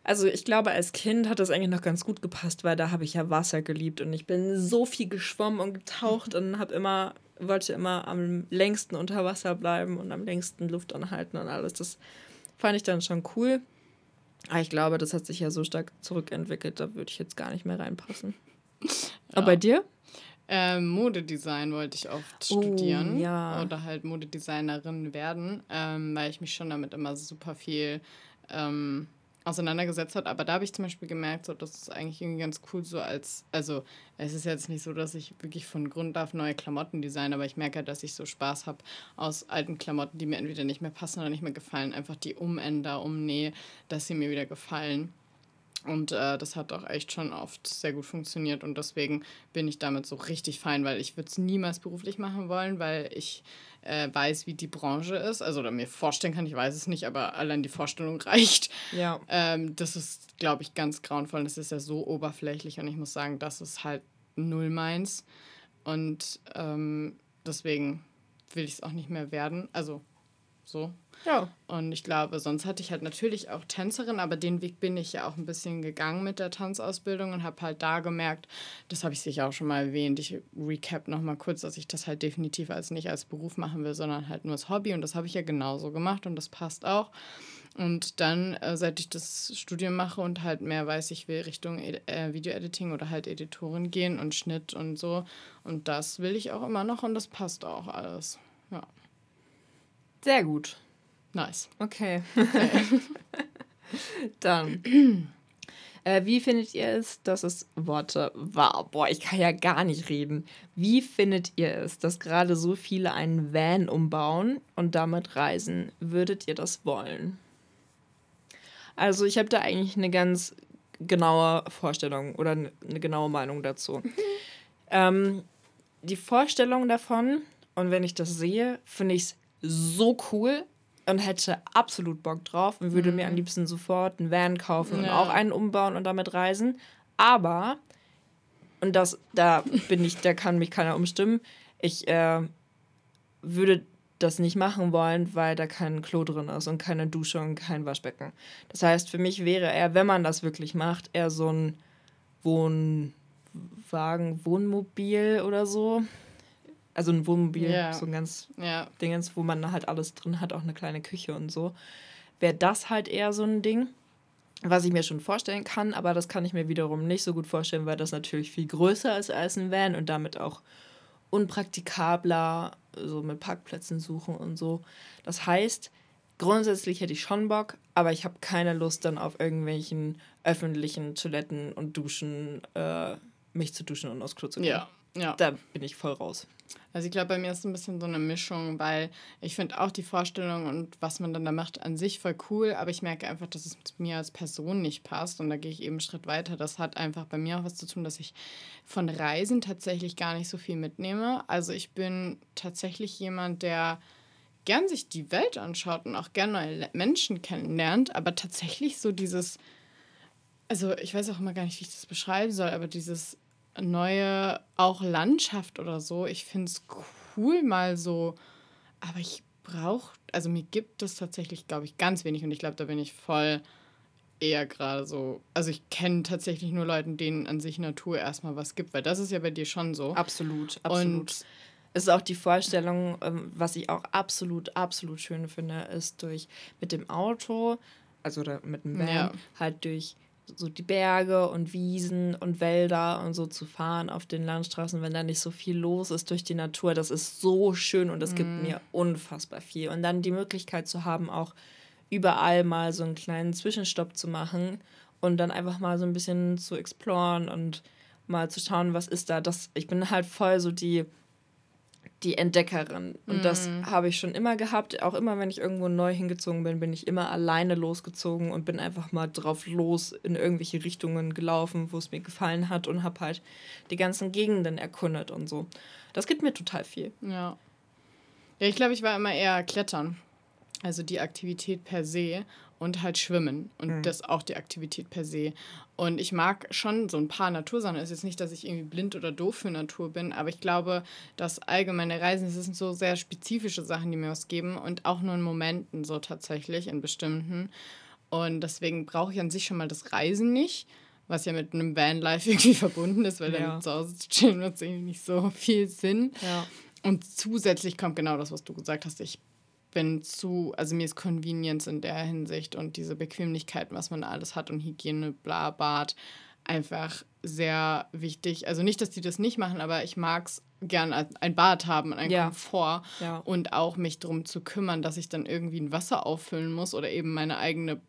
Also ich glaube, als Kind hat das eigentlich noch ganz gut gepasst, weil da habe ich ja Wasser geliebt und ich bin so viel geschwommen und getaucht und habe immer wollte immer am längsten unter Wasser bleiben und am längsten Luft anhalten und alles. Das fand ich dann schon cool. Aber ich glaube, das hat sich ja so stark zurückentwickelt, da würde ich jetzt gar nicht mehr reinpassen. Ja. Aber bei dir? Ähm, Modedesign wollte ich oft oh, studieren ja. oder halt Modedesignerin werden, ähm, weil ich mich schon damit immer super viel ähm, auseinandergesetzt hat. Aber da habe ich zum Beispiel gemerkt, so, das ist eigentlich irgendwie ganz cool, so als, also es ist jetzt nicht so, dass ich wirklich von Grund auf neue Klamotten design, aber ich merke halt, dass ich so Spaß habe aus alten Klamotten, die mir entweder nicht mehr passen oder nicht mehr gefallen, einfach die umänder, umnähe, dass sie mir wieder gefallen. Und äh, das hat auch echt schon oft sehr gut funktioniert und deswegen bin ich damit so richtig fein, weil ich würde es niemals beruflich machen wollen, weil ich äh, weiß, wie die Branche ist. Also oder mir vorstellen kann, ich weiß es nicht, aber allein die Vorstellung reicht. Ja. Ähm, das ist, glaube ich, ganz grauenvoll. Das ist ja so oberflächlich und ich muss sagen, das ist halt null meins. Und ähm, deswegen will ich es auch nicht mehr werden. Also so. Ja. Und ich glaube, sonst hatte ich halt natürlich auch Tänzerin, aber den Weg bin ich ja auch ein bisschen gegangen mit der Tanzausbildung und habe halt da gemerkt, das habe ich sicher auch schon mal erwähnt, ich recap nochmal kurz, dass ich das halt definitiv als nicht als Beruf machen will, sondern halt nur als Hobby und das habe ich ja genauso gemacht und das passt auch. Und dann, äh, seit ich das Studium mache und halt mehr weiß, ich will Richtung äh, Video-Editing oder halt Editorin gehen und Schnitt und so. Und das will ich auch immer noch und das passt auch alles. Ja. Sehr gut. Nice. Okay. Dann. Äh, wie findet ihr es, dass es Worte war? Boah, ich kann ja gar nicht reden. Wie findet ihr es, dass gerade so viele einen Van umbauen und damit reisen? Würdet ihr das wollen? Also, ich habe da eigentlich eine ganz genaue Vorstellung oder eine genaue Meinung dazu. ähm, die Vorstellung davon, und wenn ich das sehe, finde ich es so cool, und hätte absolut Bock drauf und würde mhm. mir am mhm. liebsten sofort einen Van kaufen ja. und auch einen umbauen und damit reisen. Aber, und das, da bin ich, da kann mich keiner umstimmen, ich äh, würde das nicht machen wollen, weil da kein Klo drin ist und keine Dusche und kein Waschbecken. Das heißt, für mich wäre er, wenn man das wirklich macht, eher so ein Wohnwagen, Wohnmobil oder so. Also ein Wohnmobil, yeah. so ein ganz yeah. Dingens, wo man halt alles drin hat, auch eine kleine Küche und so. Wäre das halt eher so ein Ding, was ich mir schon vorstellen kann, aber das kann ich mir wiederum nicht so gut vorstellen, weil das natürlich viel größer ist als ein Van und damit auch unpraktikabler, so mit Parkplätzen suchen und so. Das heißt, grundsätzlich hätte ich schon Bock, aber ich habe keine Lust dann auf irgendwelchen öffentlichen Toiletten und Duschen, äh, mich zu duschen und aufs Klo zu gehen. Ja, ja. Da bin ich voll raus. Also ich glaube, bei mir ist es ein bisschen so eine Mischung, weil ich finde auch die Vorstellung und was man dann da macht an sich voll cool, aber ich merke einfach, dass es mir als Person nicht passt und da gehe ich eben einen Schritt weiter. Das hat einfach bei mir auch was zu tun, dass ich von Reisen tatsächlich gar nicht so viel mitnehme. Also ich bin tatsächlich jemand, der gern sich die Welt anschaut und auch gern neue Menschen kennenlernt, aber tatsächlich so dieses, also ich weiß auch immer gar nicht, wie ich das beschreiben soll, aber dieses neue, auch Landschaft oder so. Ich finde es cool mal so, aber ich brauche, also mir gibt es tatsächlich, glaube ich, ganz wenig und ich glaube, da bin ich voll eher gerade so, also ich kenne tatsächlich nur Leute, denen an sich Natur erstmal was gibt, weil das ist ja bei dir schon so. Absolut, absolut. Und es ist auch die Vorstellung, ähm, was ich auch absolut, absolut schön finde, ist durch mit dem Auto, also mit dem Van, ja. halt durch so die Berge und Wiesen und Wälder und so zu fahren auf den Landstraßen, wenn da nicht so viel los ist durch die Natur. Das ist so schön und das mm. gibt mhm. mir unfassbar viel. Und dann die Möglichkeit zu haben, auch überall mal so einen kleinen Zwischenstopp zu machen und dann einfach mal so ein bisschen zu exploren und mal zu schauen, was ist da. Das, ich bin halt voll so die die Entdeckerin. Und mhm. das habe ich schon immer gehabt. Auch immer, wenn ich irgendwo neu hingezogen bin, bin ich immer alleine losgezogen und bin einfach mal drauf los in irgendwelche Richtungen gelaufen, wo es mir gefallen hat und habe halt die ganzen Gegenden erkundet und so. Das gibt mir total viel. Ja. Ja, ich glaube, ich war immer eher Klettern. Also die Aktivität per se und halt Schwimmen und mhm. das auch die Aktivität per se. Und ich mag schon so ein paar Natursachen. Es ist jetzt nicht, dass ich irgendwie blind oder doof für Natur bin, aber ich glaube, dass allgemeine Reisen, das sind so sehr spezifische Sachen, die mir was geben und auch nur in Momenten so tatsächlich, in bestimmten. Und deswegen brauche ich an sich schon mal das Reisen nicht, was ja mit einem Vanlife irgendwie verbunden ist, weil ja. dann zu Hause zu chillen macht irgendwie nicht so viel Sinn. Ja. und zusätzlich kommt genau das, was du gesagt hast. Ich bin zu, also mir ist Convenience in der Hinsicht und diese Bequemlichkeiten, was man alles hat und Hygiene, bla, Bad, einfach sehr wichtig. Also nicht, dass die das nicht machen, aber ich mag es gern ein Bad haben, ein ja. Komfort ja. und auch mich darum zu kümmern, dass ich dann irgendwie ein Wasser auffüllen muss oder eben meine eigene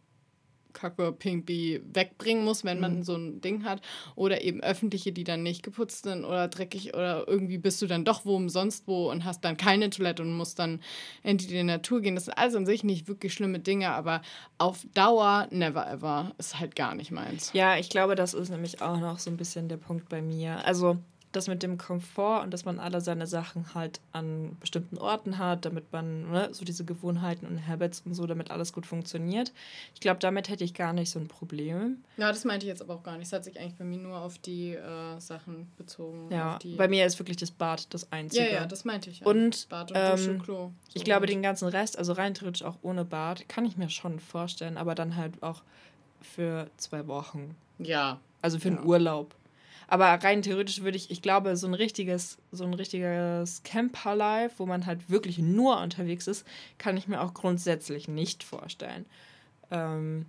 Kacke Pinkby wegbringen muss, wenn man mhm. so ein Ding hat. Oder eben öffentliche, die dann nicht geputzt sind oder dreckig oder irgendwie bist du dann doch wo umsonst wo und hast dann keine Toilette und musst dann in die Natur gehen. Das sind alles an sich nicht wirklich schlimme Dinge, aber auf Dauer, never ever, ist halt gar nicht meins. Ja, ich glaube, das ist nämlich auch noch so ein bisschen der Punkt bei mir. Also das mit dem Komfort und dass man alle seine Sachen halt an bestimmten Orten hat, damit man ne, so diese Gewohnheiten und Habits und so, damit alles gut funktioniert. Ich glaube, damit hätte ich gar nicht so ein Problem. Ja, das meinte ich jetzt aber auch gar nicht. Es hat sich eigentlich bei mir nur auf die äh, Sachen bezogen. Ja, bei mir ist wirklich das Bad das Einzige. Ja, ja, das meinte ich. Ja. Und, Bad und ähm, Klo. So ich glaube, den ganzen Rest, also rein theoretisch auch ohne Bad, kann ich mir schon vorstellen, aber dann halt auch für zwei Wochen. Ja. Also für einen Urlaub. Aber rein theoretisch würde ich, ich glaube, so ein richtiges, so ein richtiges Camper-Life, wo man halt wirklich nur unterwegs ist, kann ich mir auch grundsätzlich nicht vorstellen. Ähm,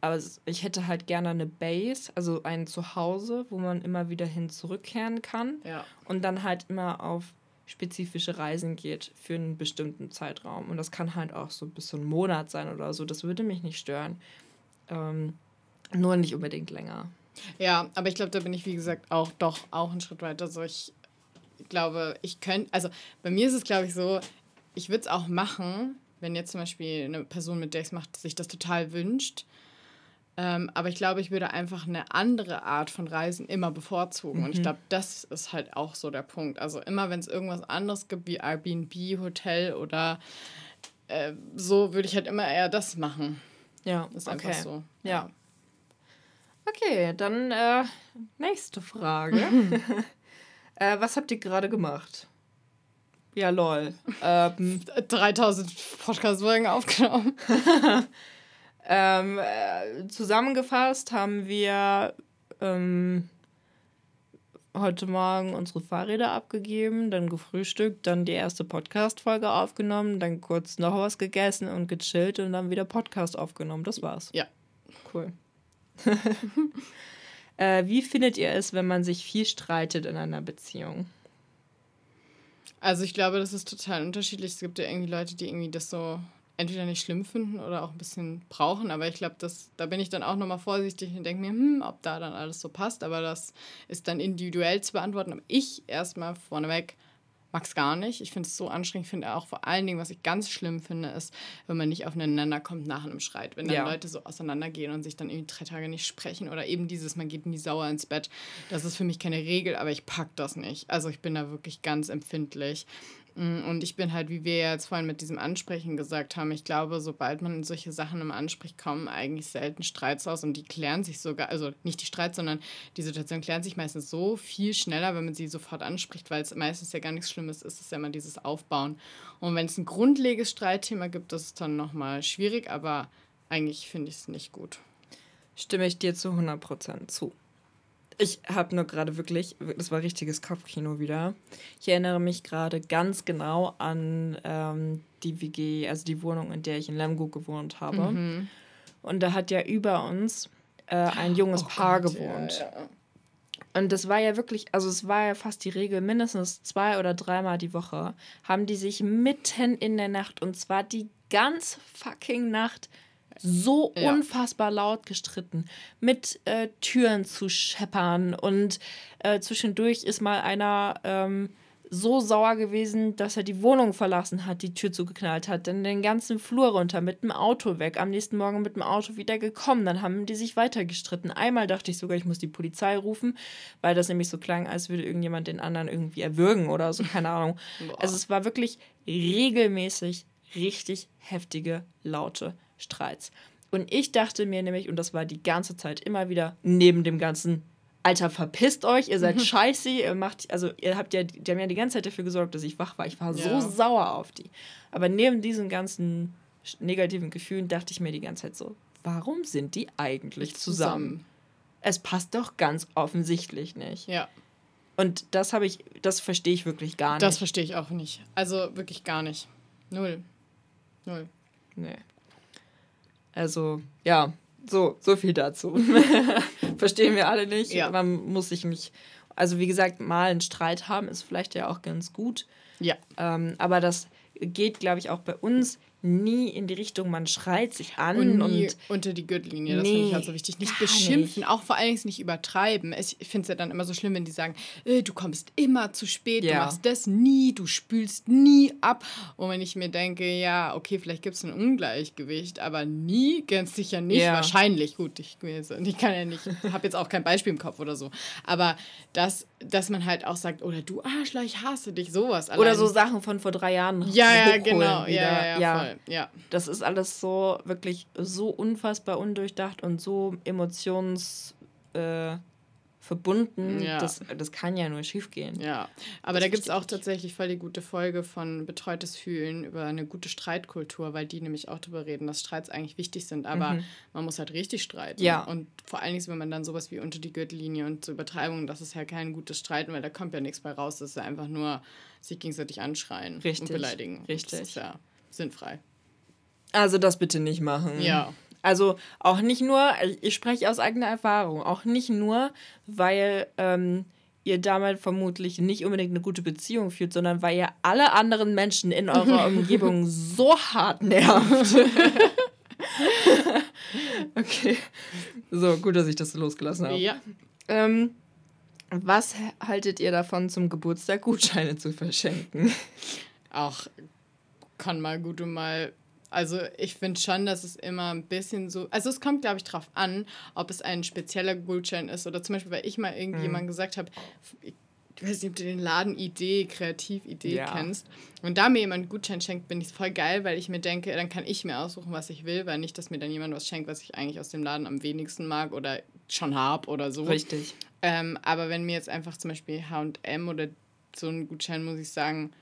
aber ich hätte halt gerne eine Base, also ein Zuhause, wo man immer wieder hin zurückkehren kann. Ja. Und dann halt immer auf spezifische Reisen geht für einen bestimmten Zeitraum. Und das kann halt auch so bis zu einem Monat sein oder so. Das würde mich nicht stören. Ähm, nur nicht unbedingt länger. Ja, aber ich glaube, da bin ich, wie gesagt, auch doch auch einen Schritt weiter. So, ich glaube, ich könnte, also bei mir ist es, glaube ich, so, ich würde es auch machen, wenn jetzt zum Beispiel eine Person, mit der ich es mache, sich das total wünscht. Ähm, aber ich glaube, ich würde einfach eine andere Art von Reisen immer bevorzugen. Mhm. Und ich mhm. glaube, das ist halt auch so der Punkt. Also immer, wenn es irgendwas anderes gibt, wie Airbnb, Hotel oder äh, so, würde ich halt immer eher das machen. Ja, ist einfach okay. so. Ja. Okay, dann äh, nächste Frage. äh, was habt ihr gerade gemacht? Ja, lol. Ähm, 3000 Podcast-Folgen aufgenommen. ähm, äh, zusammengefasst haben wir ähm, heute Morgen unsere Fahrräder abgegeben, dann gefrühstückt, dann die erste Podcast-Folge aufgenommen, dann kurz noch was gegessen und gechillt und dann wieder Podcast aufgenommen. Das war's. Ja. Cool. äh, wie findet ihr es, wenn man sich viel streitet in einer Beziehung? Also ich glaube, das ist total unterschiedlich. Es gibt ja irgendwie Leute, die irgendwie das so entweder nicht schlimm finden oder auch ein bisschen brauchen. Aber ich glaube, da bin ich dann auch nochmal vorsichtig und denke mir, hm, ob da dann alles so passt. Aber das ist dann individuell zu beantworten. Aber ich erstmal vorneweg mag es gar nicht. Ich finde es so anstrengend. Ich finde auch vor allen Dingen, was ich ganz schlimm finde, ist, wenn man nicht aufeinander kommt nach einem Streit. Wenn dann ja. Leute so auseinandergehen und sich dann irgendwie drei Tage nicht sprechen oder eben dieses, man geht nie sauer ins Bett. Das ist für mich keine Regel, aber ich pack das nicht. Also ich bin da wirklich ganz empfindlich. Und ich bin halt, wie wir jetzt vorhin mit diesem Ansprechen gesagt haben, ich glaube, sobald man solche Sachen im anspricht, kommen eigentlich selten Streits aus und die klären sich sogar, also nicht die Streits, sondern die Situation klären sich meistens so viel schneller, wenn man sie sofort anspricht, weil es meistens ja gar nichts Schlimmes ist, es ist ja immer dieses Aufbauen. Und wenn es ein grundlegendes Streitthema gibt, das ist dann nochmal schwierig, aber eigentlich finde ich es nicht gut. Stimme ich dir zu 100% zu. Ich habe nur gerade wirklich, das war richtiges Kopfkino wieder. Ich erinnere mich gerade ganz genau an ähm, die WG, also die Wohnung, in der ich in Lemgo gewohnt habe. Mhm. Und da hat ja über uns äh, ein junges oh Paar Gott, gewohnt. Ja, ja. Und das war ja wirklich, also es war ja fast die Regel, mindestens zwei oder dreimal die Woche haben die sich mitten in der Nacht und zwar die ganz fucking Nacht so ja. unfassbar laut gestritten, mit äh, Türen zu scheppern und äh, zwischendurch ist mal einer ähm, so sauer gewesen, dass er die Wohnung verlassen hat, die Tür zugeknallt hat, dann den ganzen Flur runter mit dem Auto weg, am nächsten Morgen mit dem Auto wieder gekommen, dann haben die sich weiter gestritten. Einmal dachte ich sogar, ich muss die Polizei rufen, weil das nämlich so klang, als würde irgendjemand den anderen irgendwie erwürgen oder so, keine Ahnung. Also es war wirklich regelmäßig richtig heftige, laute Streits. Und ich dachte mir nämlich, und das war die ganze Zeit immer wieder, neben dem ganzen, Alter, verpisst euch, ihr seid scheiße, ihr macht, also ihr habt ja, die haben ja die ganze Zeit dafür gesorgt, dass ich wach war. Ich war ja. so sauer auf die. Aber neben diesen ganzen negativen Gefühlen dachte ich mir die ganze Zeit so, warum sind die eigentlich zusammen? zusammen? Es passt doch ganz offensichtlich nicht. Ja. Und das habe ich, das verstehe ich wirklich gar nicht. Das verstehe ich auch nicht. Also wirklich gar nicht. Null. Null. Nee. Also, ja, so, so viel dazu. Verstehen wir alle nicht. Ja. Man muss sich nicht. Also, wie gesagt, mal einen Streit haben ist vielleicht ja auch ganz gut. Ja. Ähm, aber das geht, glaube ich, auch bei uns nie in die Richtung, man schreit sich an und, und unter die Gürtellinie. Das nee, finde ich halt so wichtig. Nicht beschimpfen, nicht. auch vor allen Dingen nicht übertreiben. Ich finde es ja dann immer so schlimm, wenn die sagen, äh, du kommst immer zu spät, ja. du machst das nie, du spülst nie ab. Und wenn ich mir denke, ja, okay, vielleicht gibt es ein Ungleichgewicht, aber nie, ganz sicher nicht. Ja. Wahrscheinlich, gut, ich, ich kann ja nicht, habe jetzt auch kein Beispiel im Kopf oder so. Aber das, dass man halt auch sagt, oder du Arschloch, ich hasse dich, sowas. Allein. Oder so Sachen von vor drei Jahren. Ja, ja, genau. Ja, ja, ja, voll ja. Das ist alles so wirklich so unfassbar undurchdacht und so emotions äh, verbunden. Ja. Das, das kann ja nur schief gehen. Ja, aber das da gibt es auch tatsächlich voll die gute Folge von Betreutes Fühlen über eine gute Streitkultur, weil die nämlich auch darüber reden, dass Streits eigentlich wichtig sind, aber mhm. man muss halt richtig streiten. Ja. Und vor allen Dingen, wenn man dann sowas wie unter die Gürtellinie und zur Übertreibung, das ist ja kein gutes Streiten, weil da kommt ja nichts bei raus. Das ist ja einfach nur sich gegenseitig anschreien richtig. und beleidigen. Richtig. Das ist ja sinnfrei. Also das bitte nicht machen. Ja. Also auch nicht nur, ich spreche aus eigener Erfahrung, auch nicht nur, weil ähm, ihr damit vermutlich nicht unbedingt eine gute Beziehung führt, sondern weil ihr alle anderen Menschen in eurer Umgebung so hart nervt. okay. So, gut, dass ich das losgelassen habe. Ja. Ähm, was haltet ihr davon, zum Geburtstag Gutscheine zu verschenken? Auch kann mal gut und mal also ich finde schon, dass es immer ein bisschen so, also es kommt, glaube ich, darauf an, ob es ein spezieller Gutschein ist oder zum Beispiel, weil ich mal irgendjemand mhm. gesagt habe, ich weiß nicht, ob du den Laden Idee, Kreatividee ja. kennst. Und da mir jemand einen Gutschein schenkt, bin ich voll geil, weil ich mir denke, dann kann ich mir aussuchen, was ich will, weil nicht, dass mir dann jemand was schenkt, was ich eigentlich aus dem Laden am wenigsten mag oder schon habe oder so. Richtig. Ähm, aber wenn mir jetzt einfach zum Beispiel H&M oder so ein Gutschein, muss ich sagen,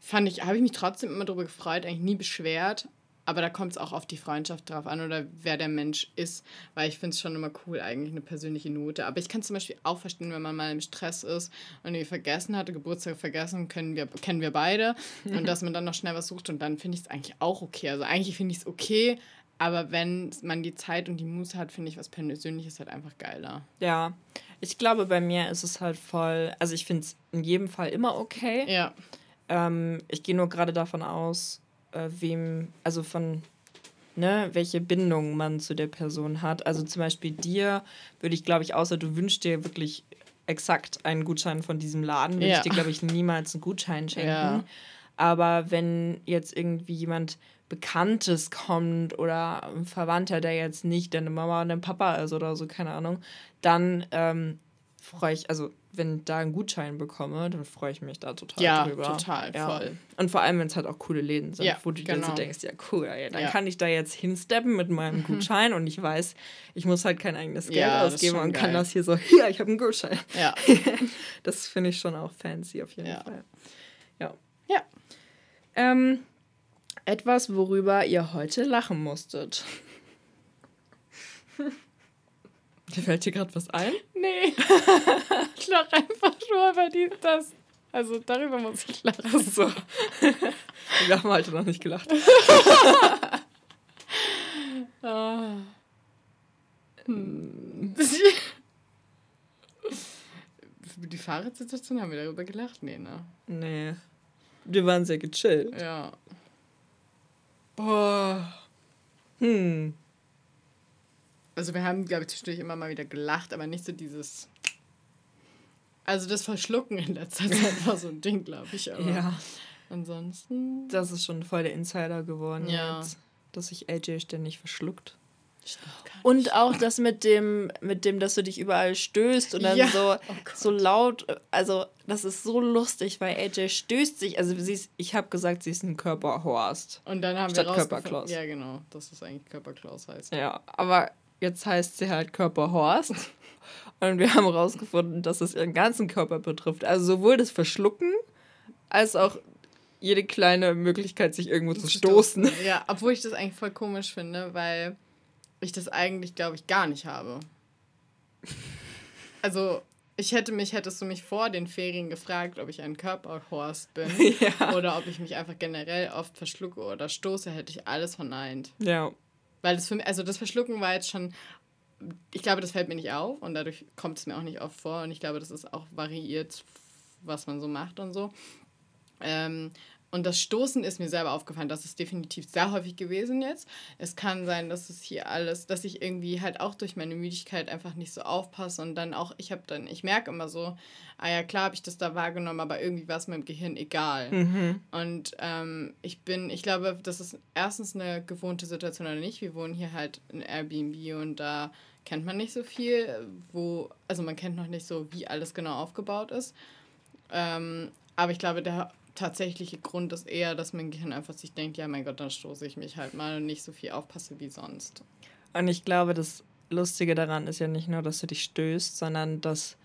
fand ich, habe ich mich trotzdem immer darüber gefreut, eigentlich nie beschwert, aber da kommt es auch auf die Freundschaft drauf an oder wer der Mensch ist, weil ich finde es schon immer cool, eigentlich eine persönliche Note. Aber ich kann zum Beispiel auch verstehen, wenn man mal im Stress ist und die vergessen hatte, Geburtstag vergessen, können wir, kennen wir beide. Und dass man dann noch schnell was sucht und dann finde ich es eigentlich auch okay. Also eigentlich finde ich es okay, aber wenn man die Zeit und die Muße hat, finde ich was Persönliches halt einfach geiler. Ja, ich glaube, bei mir ist es halt voll, also ich finde es in jedem Fall immer okay. Ja. Ähm, ich gehe nur gerade davon aus, äh, wem, also von, ne, welche Bindung man zu der Person hat. Also zum Beispiel dir würde ich, glaube ich, außer du wünschst dir wirklich exakt einen Gutschein von diesem Laden, würde ja. ich dir, glaube ich, niemals einen Gutschein schenken. Ja. Aber wenn jetzt irgendwie jemand Bekanntes kommt oder ein Verwandter, der jetzt nicht deine Mama und dein Papa ist oder so, keine Ahnung, dann ähm, freue ich, also wenn ich da einen Gutschein bekomme, dann freue ich mich da total ja, drüber. Total, ja, total, voll. Und vor allem, wenn es halt auch coole Läden sind, ja, wo du genau. dir so denkst, ja cool, ey, dann ja. kann ich da jetzt hinsteppen mit meinem Gutschein und ich weiß, ich muss halt kein eigenes Geld ja, ausgeben und geil. kann das hier so, hier, ich habe einen Gutschein. Ja. das finde ich schon auch fancy auf jeden Fall. Ja. Ja. Ähm, etwas, worüber ihr heute lachen musstet. Dir fällt dir gerade was ein? Nee. ich lache einfach nur über die, das. Also darüber muss ich lachen. So. Wir haben heute noch nicht gelacht. ah. hm. Die Fahrradsituation haben wir darüber gelacht? Nee, ne? Nee. Wir waren sehr gechillt. Ja. Boah. Hm. Also wir haben, glaube ich, zwischendurch immer mal wieder gelacht, aber nicht so dieses. Also das Verschlucken in letzter Zeit war so ein Ding, glaube ich. Aber ja. Ansonsten. Das ist schon voll der Insider geworden ja. jetzt, dass sich AJ ständig verschluckt. Und auch das mit dem, mit dem, dass du dich überall stößt und dann ja. so, oh so laut, also das ist so lustig, weil AJ stößt sich, also sie ist, ich habe gesagt, sie ist ein Körperhorst. Und dann haben statt wir Körperklaus. Ja, genau, dass es eigentlich Körperklaus heißt. Ja, aber Jetzt heißt sie halt Körperhorst. Und wir haben herausgefunden, dass es ihren ganzen Körper betrifft. Also sowohl das Verschlucken als auch jede kleine Möglichkeit, sich irgendwo zu stoßen. Ja, obwohl ich das eigentlich voll komisch finde, weil ich das eigentlich, glaube ich, gar nicht habe. Also, Ich hätte mich, hättest du mich vor den Ferien gefragt, ob ich ein Körperhorst bin ja. oder ob ich mich einfach generell oft verschlucke oder stoße, hätte ich alles verneint. Ja. Weil das für mich, also das Verschlucken war jetzt schon, ich glaube, das fällt mir nicht auf und dadurch kommt es mir auch nicht oft vor und ich glaube, das ist auch variiert, was man so macht und so. Ähm, und das Stoßen ist mir selber aufgefallen. Das ist definitiv sehr häufig gewesen jetzt. Es kann sein, dass es hier alles, dass ich irgendwie halt auch durch meine Müdigkeit einfach nicht so aufpasse und dann auch, ich habe dann, ich merke immer so, ah ja, klar habe ich das da wahrgenommen, aber irgendwie war es meinem Gehirn egal. Mhm. Und ähm, ich bin, ich glaube, das ist erstens eine gewohnte Situation oder nicht. Wir wohnen hier halt in Airbnb und da kennt man nicht so viel, wo, also man kennt noch nicht so, wie alles genau aufgebaut ist. Ähm, aber ich glaube, der tatsächliche Grund ist eher, dass mein Gehirn einfach sich denkt, ja mein Gott, dann stoße ich mich halt mal und nicht so viel aufpasse wie sonst. Und ich glaube, das Lustige daran ist ja nicht nur, dass du dich stößt, sondern dass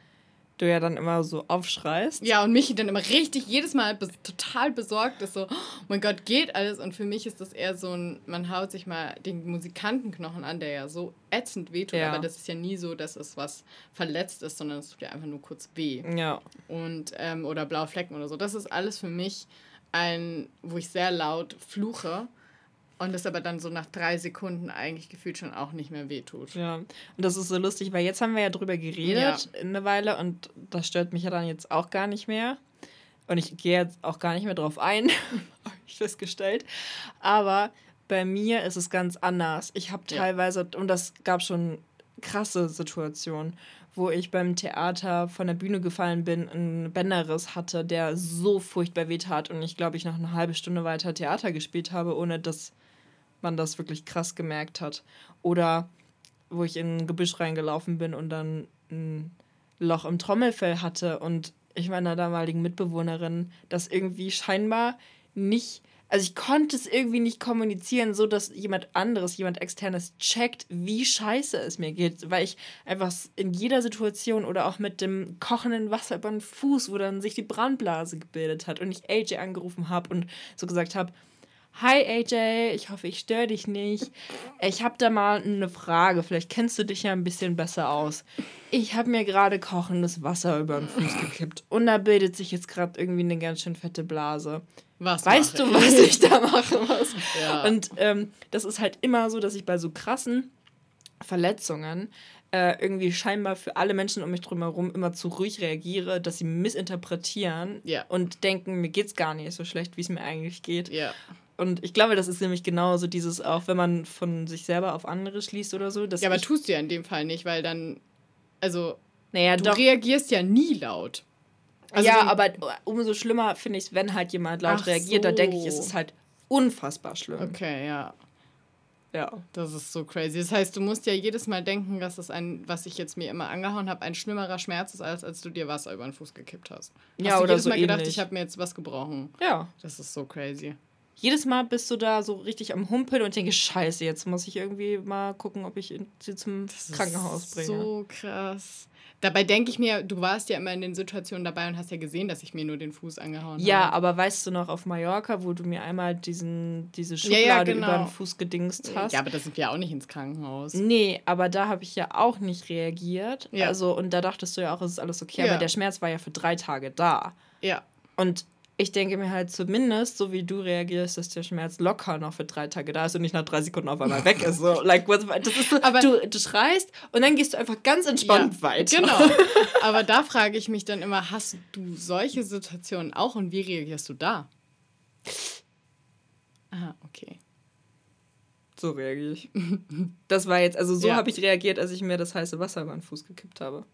du ja dann immer so aufschreist. Ja, und Michi dann immer richtig jedes Mal be total besorgt ist, so, oh mein Gott, geht alles. Und für mich ist das eher so ein, man haut sich mal den Musikantenknochen an, der ja so ätzend wehtut, ja. aber das ist ja nie so, dass es was verletzt ist, sondern es tut ja einfach nur kurz weh. Ja. Und, ähm, oder blaue Flecken oder so. Das ist alles für mich ein, wo ich sehr laut fluche und es aber dann so nach drei Sekunden eigentlich gefühlt schon auch nicht mehr wehtut. Ja, und das ist so lustig, weil jetzt haben wir ja drüber geredet ja. eine Weile und das stört mich ja dann jetzt auch gar nicht mehr. Und ich gehe jetzt auch gar nicht mehr drauf ein, habe ich festgestellt. Aber bei mir ist es ganz anders. Ich habe teilweise, ja. und das gab schon krasse Situationen, wo ich beim Theater von der Bühne gefallen bin, einen Bänderriss hatte, der so furchtbar weh tat und ich glaube, ich noch eine halbe Stunde weiter Theater gespielt habe, ohne dass man das wirklich krass gemerkt hat. Oder wo ich in ein Gebüsch reingelaufen bin und dann ein Loch im Trommelfell hatte und ich meiner damaligen Mitbewohnerin das irgendwie scheinbar nicht also ich konnte es irgendwie nicht kommunizieren, so dass jemand anderes, jemand externes checkt, wie scheiße es mir geht, weil ich einfach in jeder Situation oder auch mit dem kochenden Wasser über den Fuß, wo dann sich die Brandblase gebildet hat und ich AJ angerufen habe und so gesagt habe, Hi AJ, ich hoffe, ich störe dich nicht. Ich habe da mal eine Frage, vielleicht kennst du dich ja ein bisschen besser aus. Ich habe mir gerade kochendes Wasser über den Fuß gekippt und da bildet sich jetzt gerade irgendwie eine ganz schön fette Blase. Was weißt du, was ich da machen muss? Ja. Und ähm, das ist halt immer so, dass ich bei so krassen Verletzungen äh, irgendwie scheinbar für alle Menschen um mich drumherum immer zu ruhig reagiere, dass sie missinterpretieren ja. und denken, mir geht's gar nicht so schlecht, wie es mir eigentlich geht. Ja. Und ich glaube, das ist nämlich genauso dieses, auch wenn man von sich selber auf andere schließt oder so. ja, aber tust du ja in dem Fall nicht, weil dann, also, naja, du doch. reagierst ja nie laut. Also ja, aber umso schlimmer finde ich es, wenn halt jemand laut Ach reagiert, so. da denke ich, es ist halt unfassbar schlimm. Okay, ja. Ja. Das ist so crazy. Das heißt, du musst ja jedes Mal denken, dass das ein, was ich jetzt mir immer angehauen habe, ein schlimmerer Schmerz ist, als als du dir Wasser über den Fuß gekippt hast. hast ja, du oder jedes so Mal gedacht, ähnlich. ich habe mir jetzt was gebrochen. Ja. Das ist so crazy jedes Mal bist du da so richtig am Humpeln und denke, scheiße, jetzt muss ich irgendwie mal gucken, ob ich sie zum das Krankenhaus bringe. So krass. Dabei denke ich mir, du warst ja immer in den Situationen dabei und hast ja gesehen, dass ich mir nur den Fuß angehauen ja, habe. Ja, aber weißt du noch auf Mallorca, wo du mir einmal diesen, diese Schublade ja, ja, genau. über den Fuß gedingst hast? Ja, aber da sind wir auch nicht ins Krankenhaus. Nee, aber da habe ich ja auch nicht reagiert. Ja. Also, und da dachtest du ja auch, es ist alles okay, aber der Schmerz war ja für drei Tage da. Ja. Und ich denke mir halt zumindest, so wie du reagierst, dass der Schmerz locker noch für drei Tage da ist und nicht nach drei Sekunden auf einmal weg ist. So, like, das ist so, Aber du, du schreist und dann gehst du einfach ganz entspannt ja, weiter. Genau. Aber da frage ich mich dann immer, hast du solche Situationen auch und wie reagierst du da? Ah, okay. So reagiere ich. Das war jetzt, also so ja. habe ich reagiert, als ich mir das heiße Wasser über den Fuß gekippt habe.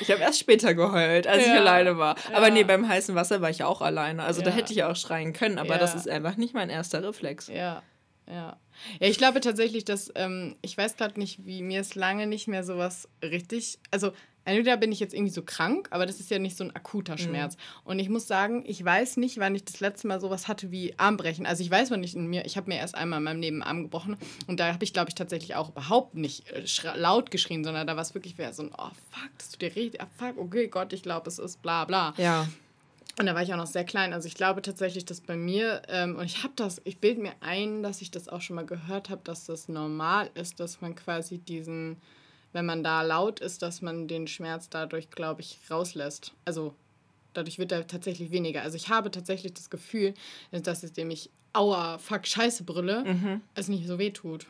Ich habe erst später geheult, als ja. ich alleine war. Ja. Aber nee, beim heißen Wasser war ich auch alleine. Also ja. da hätte ich auch schreien können, aber das ist einfach nicht mein erster Reflex. Ja, ja. Ja, ich glaube tatsächlich, dass, ähm, ich weiß gerade nicht, wie mir ist lange nicht mehr sowas richtig, also entweder bin ich jetzt irgendwie so krank, aber das ist ja nicht so ein akuter mhm. Schmerz. Mhm. Und ich muss sagen, ich weiß nicht, wann ich das letzte Mal sowas hatte wie Armbrechen. Also ich weiß, wann ich in mir, ich habe mir erst einmal in meinem Leben Arm gebrochen und da habe ich, glaube ich, tatsächlich auch überhaupt nicht äh, laut geschrien, sondern da war es wirklich so ein, oh fuck, das tut dir richtig, ah, fuck, okay Gott, ich glaube, es ist bla bla. Ja. Und da war ich auch noch sehr klein. Also ich glaube tatsächlich, dass bei mir, ähm, und ich habe das, ich bilde mir ein, dass ich das auch schon mal gehört habe, dass das normal ist, dass man quasi diesen, wenn man da laut ist, dass man den Schmerz dadurch, glaube ich, rauslässt. Also dadurch wird er tatsächlich weniger. Also ich habe tatsächlich das Gefühl, dass es dem ich Aua, fuck, Scheiße brille, mhm. es nicht so weh tut.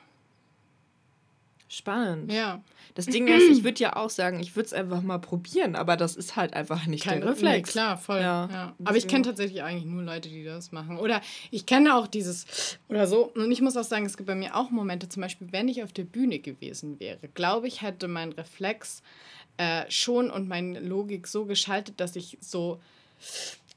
Spannend. Ja. Das Ding ist, ich würde ja auch sagen, ich würde es einfach mal probieren, aber das ist halt einfach nicht Kein, der Reflex. Nee, klar, voll. Ja. ja. Aber ich kenne tatsächlich eigentlich nur Leute, die das machen. Oder ich kenne auch dieses oder so. Und ich muss auch sagen, es gibt bei mir auch Momente, zum Beispiel, wenn ich auf der Bühne gewesen wäre, glaube ich, hätte mein Reflex äh, schon und meine Logik so geschaltet, dass ich so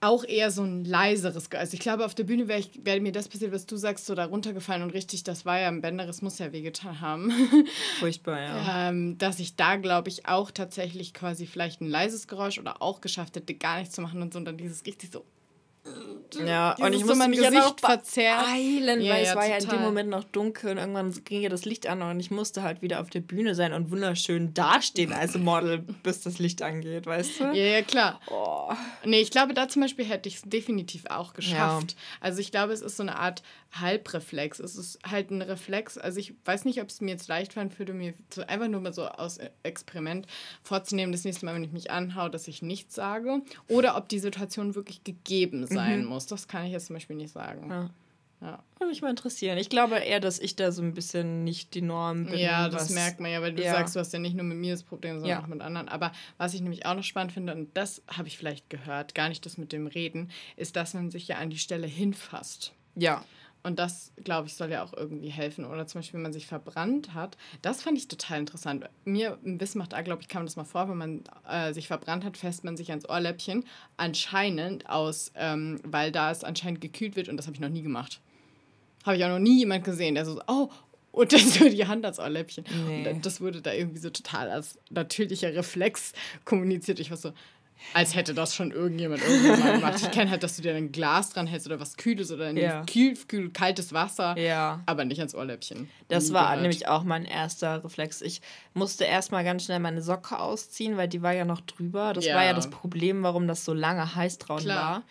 auch eher so ein leiseres. Also ich glaube, auf der Bühne wäre wär mir das passiert, was du sagst, so da runtergefallen und richtig, das war ja ein Bänderes, muss ja wehgetan haben. Furchtbar, ja. ähm, dass ich da, glaube ich, auch tatsächlich quasi vielleicht ein leises Geräusch oder auch geschafft hätte, gar nichts zu machen und so und dann dieses richtig so ja, und ich musste mich Gesicht verzerren, ja, weil ja, es war total. ja in dem Moment noch dunkel und irgendwann ging ja das Licht an und ich musste halt wieder auf der Bühne sein und wunderschön dastehen als Model, bis das Licht angeht, weißt du? Ja, ja, klar. Oh. Nee, ich glaube, da zum Beispiel hätte ich es definitiv auch geschafft. Ja. Also ich glaube, es ist so eine Art Halbreflex. Es ist halt ein Reflex. Also ich weiß nicht, ob es mir jetzt leicht fallen würde, mir so einfach nur mal so aus Experiment vorzunehmen, das nächste Mal, wenn ich mich anhaue, dass ich nichts sage. Oder ob die Situation wirklich gegeben sein mhm. muss. Das kann ich jetzt zum Beispiel nicht sagen. Ja. Ja. Würde mich mal interessieren. Ich glaube eher, dass ich da so ein bisschen nicht die Norm bin. Ja, das merkt man ja, weil du ja. sagst, du hast ja nicht nur mit mir das Problem, sondern ja. auch mit anderen. Aber was ich nämlich auch noch spannend finde, und das habe ich vielleicht gehört, gar nicht das mit dem Reden, ist, dass man sich ja an die Stelle hinfasst. Ja. Und das, glaube ich, soll ja auch irgendwie helfen. Oder zum Beispiel, wenn man sich verbrannt hat. Das fand ich total interessant. Mir im Wissen macht A, glaube ich, kam das mal vor, wenn man äh, sich verbrannt hat, fässt man sich ans Ohrläppchen. Anscheinend aus, ähm, weil da es anscheinend gekühlt wird und das habe ich noch nie gemacht. Habe ich auch noch nie jemand gesehen, der so, oh, und dann so die Hand ans Ohrläppchen. Nee. Und das wurde da irgendwie so total als natürlicher Reflex kommuniziert. Ich war so, als hätte das schon irgendjemand irgendwann mal gemacht. Ich kenne halt, dass du dir ein Glas dran hältst oder was Kühles oder ein ja. kühl, kühl, kaltes Wasser, ja. aber nicht ans Ohrläppchen. Das Nie war gehört. nämlich auch mein erster Reflex. Ich musste erstmal ganz schnell meine Socke ausziehen, weil die war ja noch drüber. Das ja. war ja das Problem, warum das so lange heiß draußen war.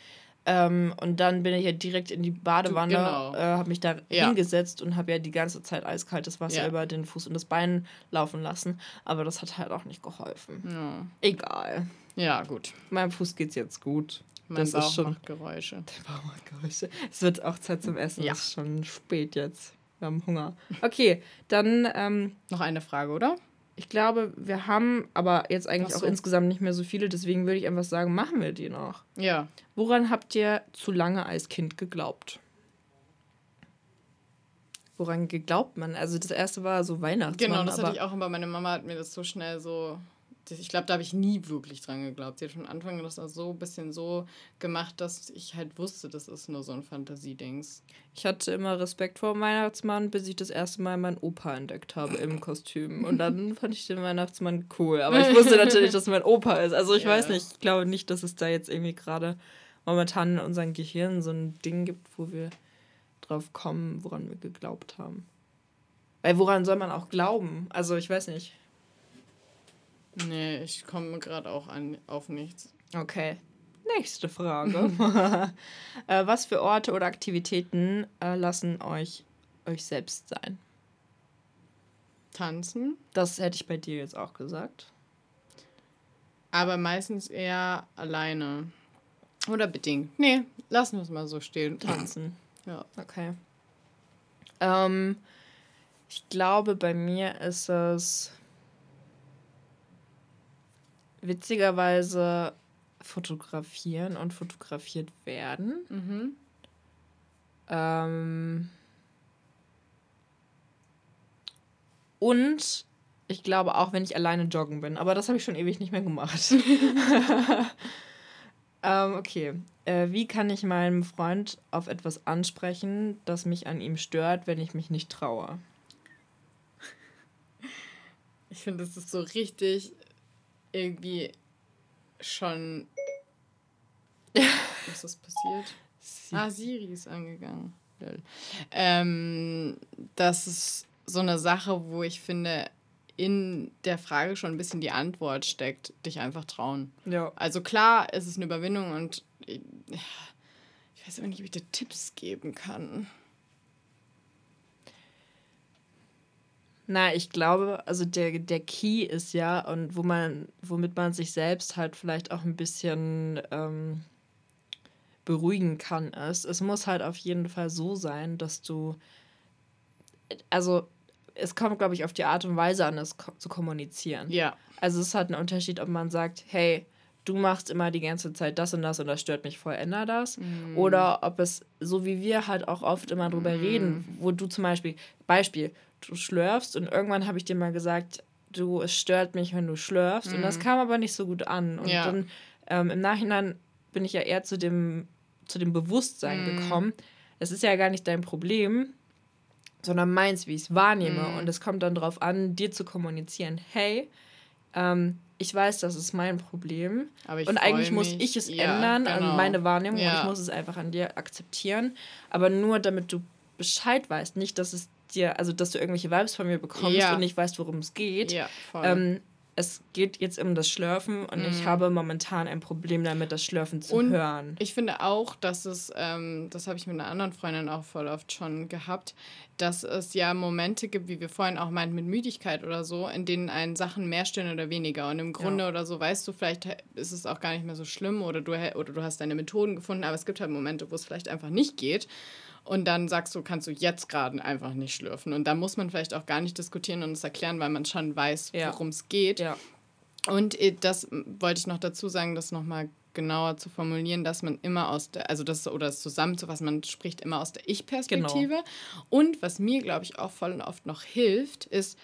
Ähm, und dann bin ich ja direkt in die Badewanne, genau. äh, habe mich da ja. hingesetzt und habe ja die ganze Zeit eiskaltes Wasser ja. über den Fuß und das Bein laufen lassen. Aber das hat halt auch nicht geholfen. Ja. Egal. Ja, gut. Meinem Fuß geht's jetzt gut. Mein das Bauch ist schon, macht Geräusche. Der Bauch macht Geräusche. Es wird auch Zeit zum Essen. Ja. Es ist schon spät jetzt. Wir haben Hunger. Okay, dann. Ähm, Noch eine Frage, oder? Ich glaube, wir haben aber jetzt eigentlich so. auch insgesamt nicht mehr so viele. Deswegen würde ich einfach sagen, machen wir die noch. Ja. Woran habt ihr zu lange als Kind geglaubt? Woran geglaubt man? Also das erste war so Weihnachtsmann. Genau, das hatte ich auch immer. Meine Mama hat mir das so schnell so ich glaube, da habe ich nie wirklich dran geglaubt. Sie hat von Anfang an das so ein bisschen so gemacht, dass ich halt wusste, das ist nur so ein Fantasiedings. Ich hatte immer Respekt vor dem Weihnachtsmann, bis ich das erste Mal meinen Opa entdeckt habe im Kostüm. Und dann fand ich den Weihnachtsmann cool. Aber ich wusste natürlich, dass mein Opa ist. Also ich ja. weiß nicht, ich glaube nicht, dass es da jetzt irgendwie gerade momentan in unserem Gehirn so ein Ding gibt, wo wir drauf kommen, woran wir geglaubt haben. Weil woran soll man auch glauben? Also ich weiß nicht. Nee, ich komme gerade auch an, auf nichts. Okay. Nächste Frage. äh, was für Orte oder Aktivitäten äh, lassen euch euch selbst sein? Tanzen. Das hätte ich bei dir jetzt auch gesagt. Aber meistens eher alleine. Oder bedingt. Nee, lassen wir es mal so stehen. Tanzen. Ja. Okay. Ähm, ich glaube, bei mir ist es witzigerweise fotografieren und fotografiert werden. Mhm. Ähm und ich glaube auch, wenn ich alleine joggen bin. Aber das habe ich schon ewig nicht mehr gemacht. ähm, okay. Äh, wie kann ich meinem Freund auf etwas ansprechen, das mich an ihm stört, wenn ich mich nicht traue? Ich finde, das ist so richtig irgendwie schon. Was ist passiert? Sie ah, Siri ist angegangen. Ähm, das ist so eine Sache, wo ich finde, in der Frage schon ein bisschen die Antwort steckt, dich einfach trauen. Ja. Also klar, es ist eine Überwindung und ich weiß aber nicht, ob ich dir Tipps geben kann. Na, ich glaube, also der, der Key ist ja, und wo man, womit man sich selbst halt vielleicht auch ein bisschen ähm, beruhigen kann, ist, es muss halt auf jeden Fall so sein, dass du, also es kommt, glaube ich, auf die Art und Weise an, es zu kommunizieren. Ja. Also es ist halt ein Unterschied, ob man sagt, hey, du machst immer die ganze Zeit das und das und das stört mich voll, änder das. Mm. Oder ob es, so wie wir halt auch oft immer drüber mm. reden, wo du zum Beispiel, Beispiel, du schlürfst und irgendwann habe ich dir mal gesagt, du, es stört mich, wenn du schlürfst. Mm. Und das mhm. kam aber nicht so gut an. Und ja. dann ähm, im Nachhinein bin ich ja eher zu dem, zu dem Bewusstsein mm. gekommen. Es ist ja gar nicht dein Problem, sondern meins, wie ich es wahrnehme. Mm. Und es kommt dann darauf an, dir zu kommunizieren, hey, ähm, ich weiß, das ist mein Problem. und eigentlich muss ich es ja, ändern genau. an meine Wahrnehmung ja. und ich muss es einfach an dir akzeptieren. Aber nur damit du Bescheid weißt, nicht, dass es dir, also dass du irgendwelche Vibes von mir bekommst ja. und nicht weißt, worum es geht. Ja, ähm, es geht jetzt um das Schlürfen und mhm. ich habe momentan ein Problem damit, das Schlürfen zu und hören. Ich finde auch, dass es, ähm, das habe ich mit einer anderen Freundin auch voll oft schon gehabt, dass es ja Momente gibt, wie wir vorhin auch meinten, mit Müdigkeit oder so, in denen einen Sachen mehr stören oder weniger. Und im Grunde ja. oder so, weißt du, vielleicht ist es auch gar nicht mehr so schlimm oder du, oder du hast deine Methoden gefunden, aber es gibt halt Momente, wo es vielleicht einfach nicht geht. Und dann sagst du, kannst du jetzt gerade einfach nicht schlürfen. Und da muss man vielleicht auch gar nicht diskutieren und es erklären, weil man schon weiß, ja. worum es geht. Ja. Und äh, das wollte ich noch dazu sagen, das nochmal genauer zu formulieren, dass man immer aus der, also das oder das zusammenzufassen, man spricht immer aus der Ich-Perspektive. Genau. Und was mir, glaube ich, auch voll und oft noch hilft, ist,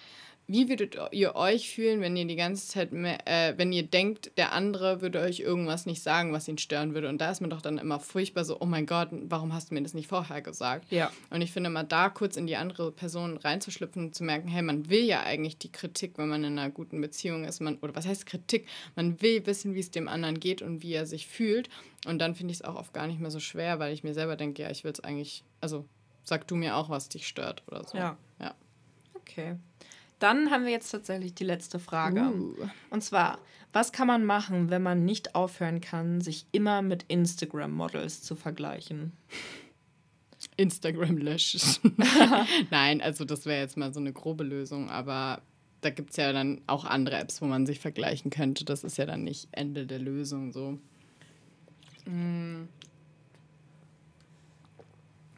wie würdet ihr euch fühlen, wenn ihr die ganze Zeit, mehr, äh, wenn ihr denkt, der andere würde euch irgendwas nicht sagen, was ihn stören würde? Und da ist man doch dann immer furchtbar so, oh mein Gott, warum hast du mir das nicht vorher gesagt? Ja. Und ich finde mal da kurz in die andere Person reinzuschlüpfen und zu merken, hey, man will ja eigentlich die Kritik, wenn man in einer guten Beziehung ist, man, oder was heißt Kritik? Man will wissen, wie es dem anderen geht und wie er sich fühlt. Und dann finde ich es auch oft gar nicht mehr so schwer, weil ich mir selber denke, ja, ich will es eigentlich, also sag du mir auch, was dich stört oder so. Ja. Ja. Okay. Dann haben wir jetzt tatsächlich die letzte Frage. Uh. Und zwar, was kann man machen, wenn man nicht aufhören kann, sich immer mit Instagram-Models zu vergleichen? Instagram löschen. Nein, also das wäre jetzt mal so eine grobe Lösung, aber da gibt es ja dann auch andere Apps, wo man sich vergleichen könnte. Das ist ja dann nicht Ende der Lösung so. Hm.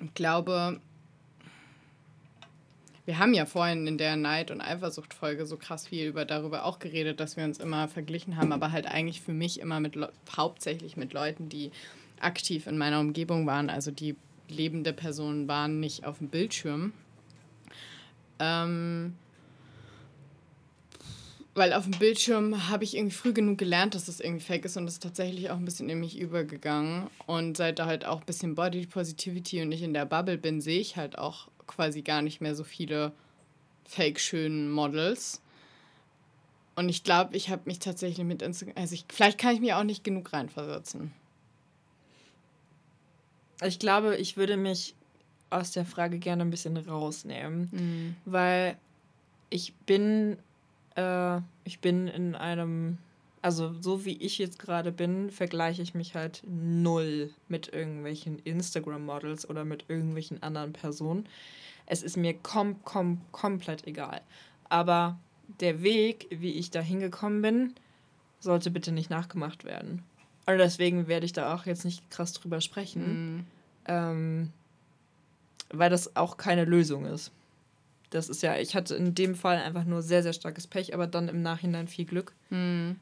Ich glaube, wir haben ja vorhin in der Neid- und Eifersucht-Folge so krass viel über darüber auch geredet, dass wir uns immer verglichen haben, aber halt eigentlich für mich immer mit hauptsächlich mit Leuten, die aktiv in meiner Umgebung waren, also die lebende Personen waren, nicht auf dem Bildschirm. Ähm, weil auf dem Bildschirm habe ich irgendwie früh genug gelernt, dass das irgendwie fake ist und das ist tatsächlich auch ein bisschen in mich übergegangen. Und seit da halt auch ein bisschen Body Positivity und ich in der Bubble bin, sehe ich halt auch quasi gar nicht mehr so viele fake-schönen Models. Und ich glaube, ich habe mich tatsächlich mit Instagram. Also ich, vielleicht kann ich mir auch nicht genug reinversetzen. Ich glaube, ich würde mich aus der Frage gerne ein bisschen rausnehmen, mhm. weil ich bin, äh, ich bin in einem, also so wie ich jetzt gerade bin, vergleiche ich mich halt null mit irgendwelchen Instagram-Models oder mit irgendwelchen anderen Personen. Es ist mir kom kom komplett egal. Aber der Weg, wie ich da hingekommen bin, sollte bitte nicht nachgemacht werden. Und deswegen werde ich da auch jetzt nicht krass drüber sprechen, mm. ähm, weil das auch keine Lösung ist. Das ist ja, ich hatte in dem Fall einfach nur sehr, sehr starkes Pech, aber dann im Nachhinein viel Glück, mm.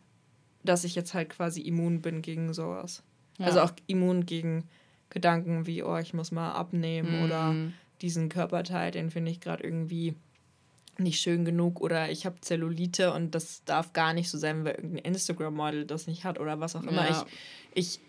Dass ich jetzt halt quasi immun bin gegen sowas. Ja. Also auch immun gegen Gedanken wie, oh, ich muss mal abnehmen mm. oder diesen Körperteil, den finde ich gerade irgendwie nicht schön genug oder ich habe Zellulite und das darf gar nicht so sein, weil irgendein Instagram-Model das nicht hat oder was auch immer. Ja. Ich,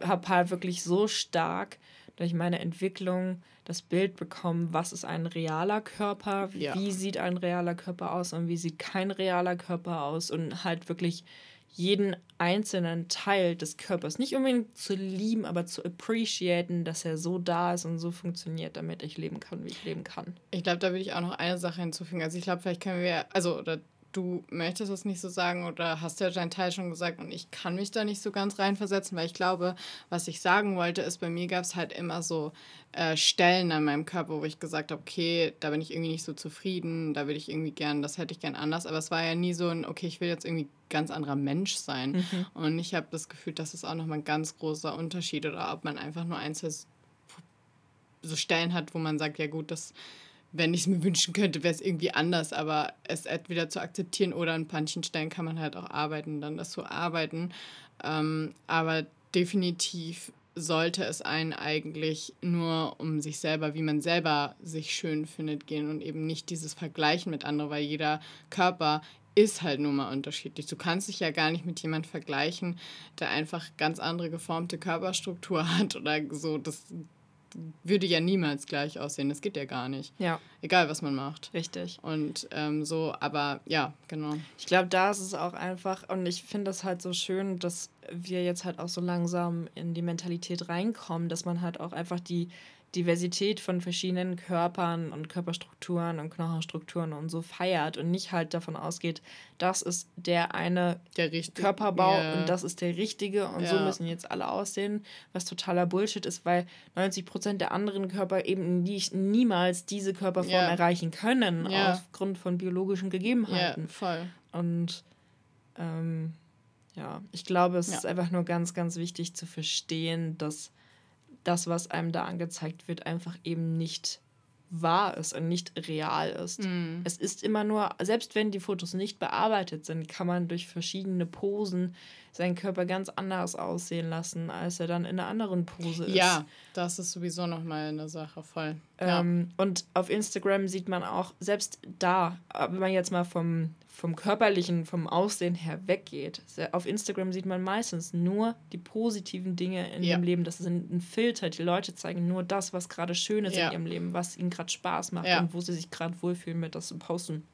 ich habe halt wirklich so stark durch meine Entwicklung das Bild bekommen, was ist ein realer Körper, ja. wie sieht ein realer Körper aus und wie sieht kein realer Körper aus und halt wirklich jeden einzelnen Teil des Körpers nicht unbedingt zu lieben, aber zu appreciaten, dass er so da ist und so funktioniert, damit ich leben kann, wie ich leben kann. Ich glaube, da würde ich auch noch eine Sache hinzufügen. Also ich glaube, vielleicht können wir, also oder du möchtest es nicht so sagen oder hast ja deinen Teil schon gesagt und ich kann mich da nicht so ganz reinversetzen, weil ich glaube, was ich sagen wollte, ist, bei mir gab es halt immer so äh, Stellen an meinem Körper, wo ich gesagt habe, okay, da bin ich irgendwie nicht so zufrieden, da würde ich irgendwie gern, das hätte ich gern anders, aber es war ja nie so ein, okay, ich will jetzt irgendwie ganz anderer Mensch sein. Mhm. Und ich habe das Gefühl, das ist auch nochmal ein ganz großer Unterschied oder ob man einfach nur eins so Stellen hat, wo man sagt, ja gut, das wenn ich es mir wünschen könnte, wäre es irgendwie anders, aber es entweder zu akzeptieren oder an manchen Stellen kann man halt auch arbeiten, dann das zu arbeiten. Ähm, aber definitiv sollte es einen eigentlich nur um sich selber, wie man selber sich schön findet, gehen und eben nicht dieses Vergleichen mit anderen, weil jeder Körper ist halt nun mal unterschiedlich. Du kannst dich ja gar nicht mit jemandem vergleichen, der einfach ganz andere geformte Körperstruktur hat oder so. Das würde ja niemals gleich aussehen. Das geht ja gar nicht. Ja. Egal, was man macht. Richtig. Und ähm, so, aber ja, genau. Ich glaube, da ist es auch einfach, und ich finde das halt so schön, dass wir jetzt halt auch so langsam in die Mentalität reinkommen, dass man halt auch einfach die Diversität von verschiedenen Körpern und Körperstrukturen und Knochenstrukturen und so feiert und nicht halt davon ausgeht, das ist der eine der Körperbau yeah. und das ist der richtige und ja. so müssen jetzt alle aussehen, was totaler Bullshit ist, weil 90 Prozent der anderen Körper eben nicht, niemals diese Körperform yeah. erreichen können yeah. aufgrund von biologischen Gegebenheiten. Voll. Und ähm, ja, ich glaube, es ja. ist einfach nur ganz, ganz wichtig zu verstehen, dass das, was einem da angezeigt wird, einfach eben nicht wahr ist und nicht real ist. Mm. Es ist immer nur, selbst wenn die Fotos nicht bearbeitet sind, kann man durch verschiedene Posen seinen Körper ganz anders aussehen lassen, als er dann in einer anderen Pose ist. Ja, das ist sowieso nochmal eine Sache, voll. Ähm, ja. Und auf Instagram sieht man auch, selbst da, wenn man jetzt mal vom, vom körperlichen, vom Aussehen her weggeht, auf Instagram sieht man meistens nur die positiven Dinge in ja. ihrem Leben. Das ist ein Filter. Die Leute zeigen nur das, was gerade schön ist ja. in ihrem Leben, was ihnen gerade Spaß macht und wo sie sich gerade wohlfühlen mit das zu posten.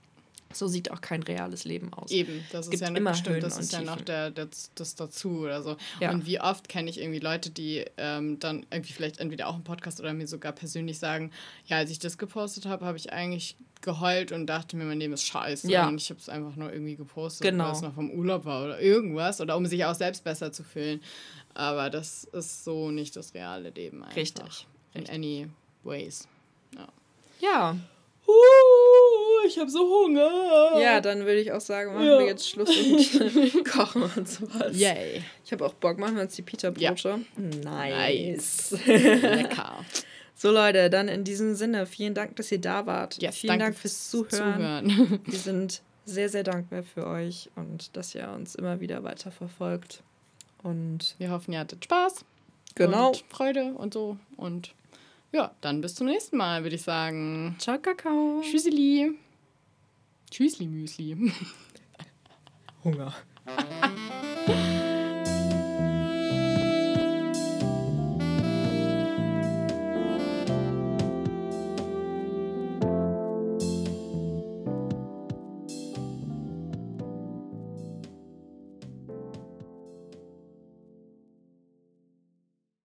So sieht auch kein reales Leben aus. Eben, das es ist ja immer bestimmt, das ist ja noch der, der, das dazu oder so. Ja. Und wie oft kenne ich irgendwie Leute, die ähm, dann irgendwie vielleicht entweder auch im Podcast oder mir sogar persönlich sagen, ja, als ich das gepostet habe, habe ich eigentlich geheult und dachte mir, mein Leben ist scheiße. Ja. Und ich habe es einfach nur irgendwie gepostet, genau. weil es noch vom Urlaub war oder irgendwas. Oder um sich auch selbst besser zu fühlen. Aber das ist so nicht das reale Leben einfach. Richtig. In Richtig. any ways. Ja. ja. Uh, ich habe so Hunger. Ja, dann würde ich auch sagen, machen ja. wir jetzt Schluss und kochen und sowas. Yay. Ich habe auch Bock, machen wir uns die Pita-Brote. Ja. Nice. nice. Lecker. So Leute, dann in diesem Sinne, vielen Dank, dass ihr da wart. Yes, vielen Dank fürs Zuhören. Zuhören. wir sind sehr, sehr dankbar für euch und dass ihr uns immer wieder weiter verfolgt. Und wir hoffen, ihr hattet Spaß. Genau. Und Freude und so. Und ja, dann bis zum nächsten Mal, würde ich sagen. Ciao, Kakao. Tschüsseli. Tschüssli, Müsli. Hunger.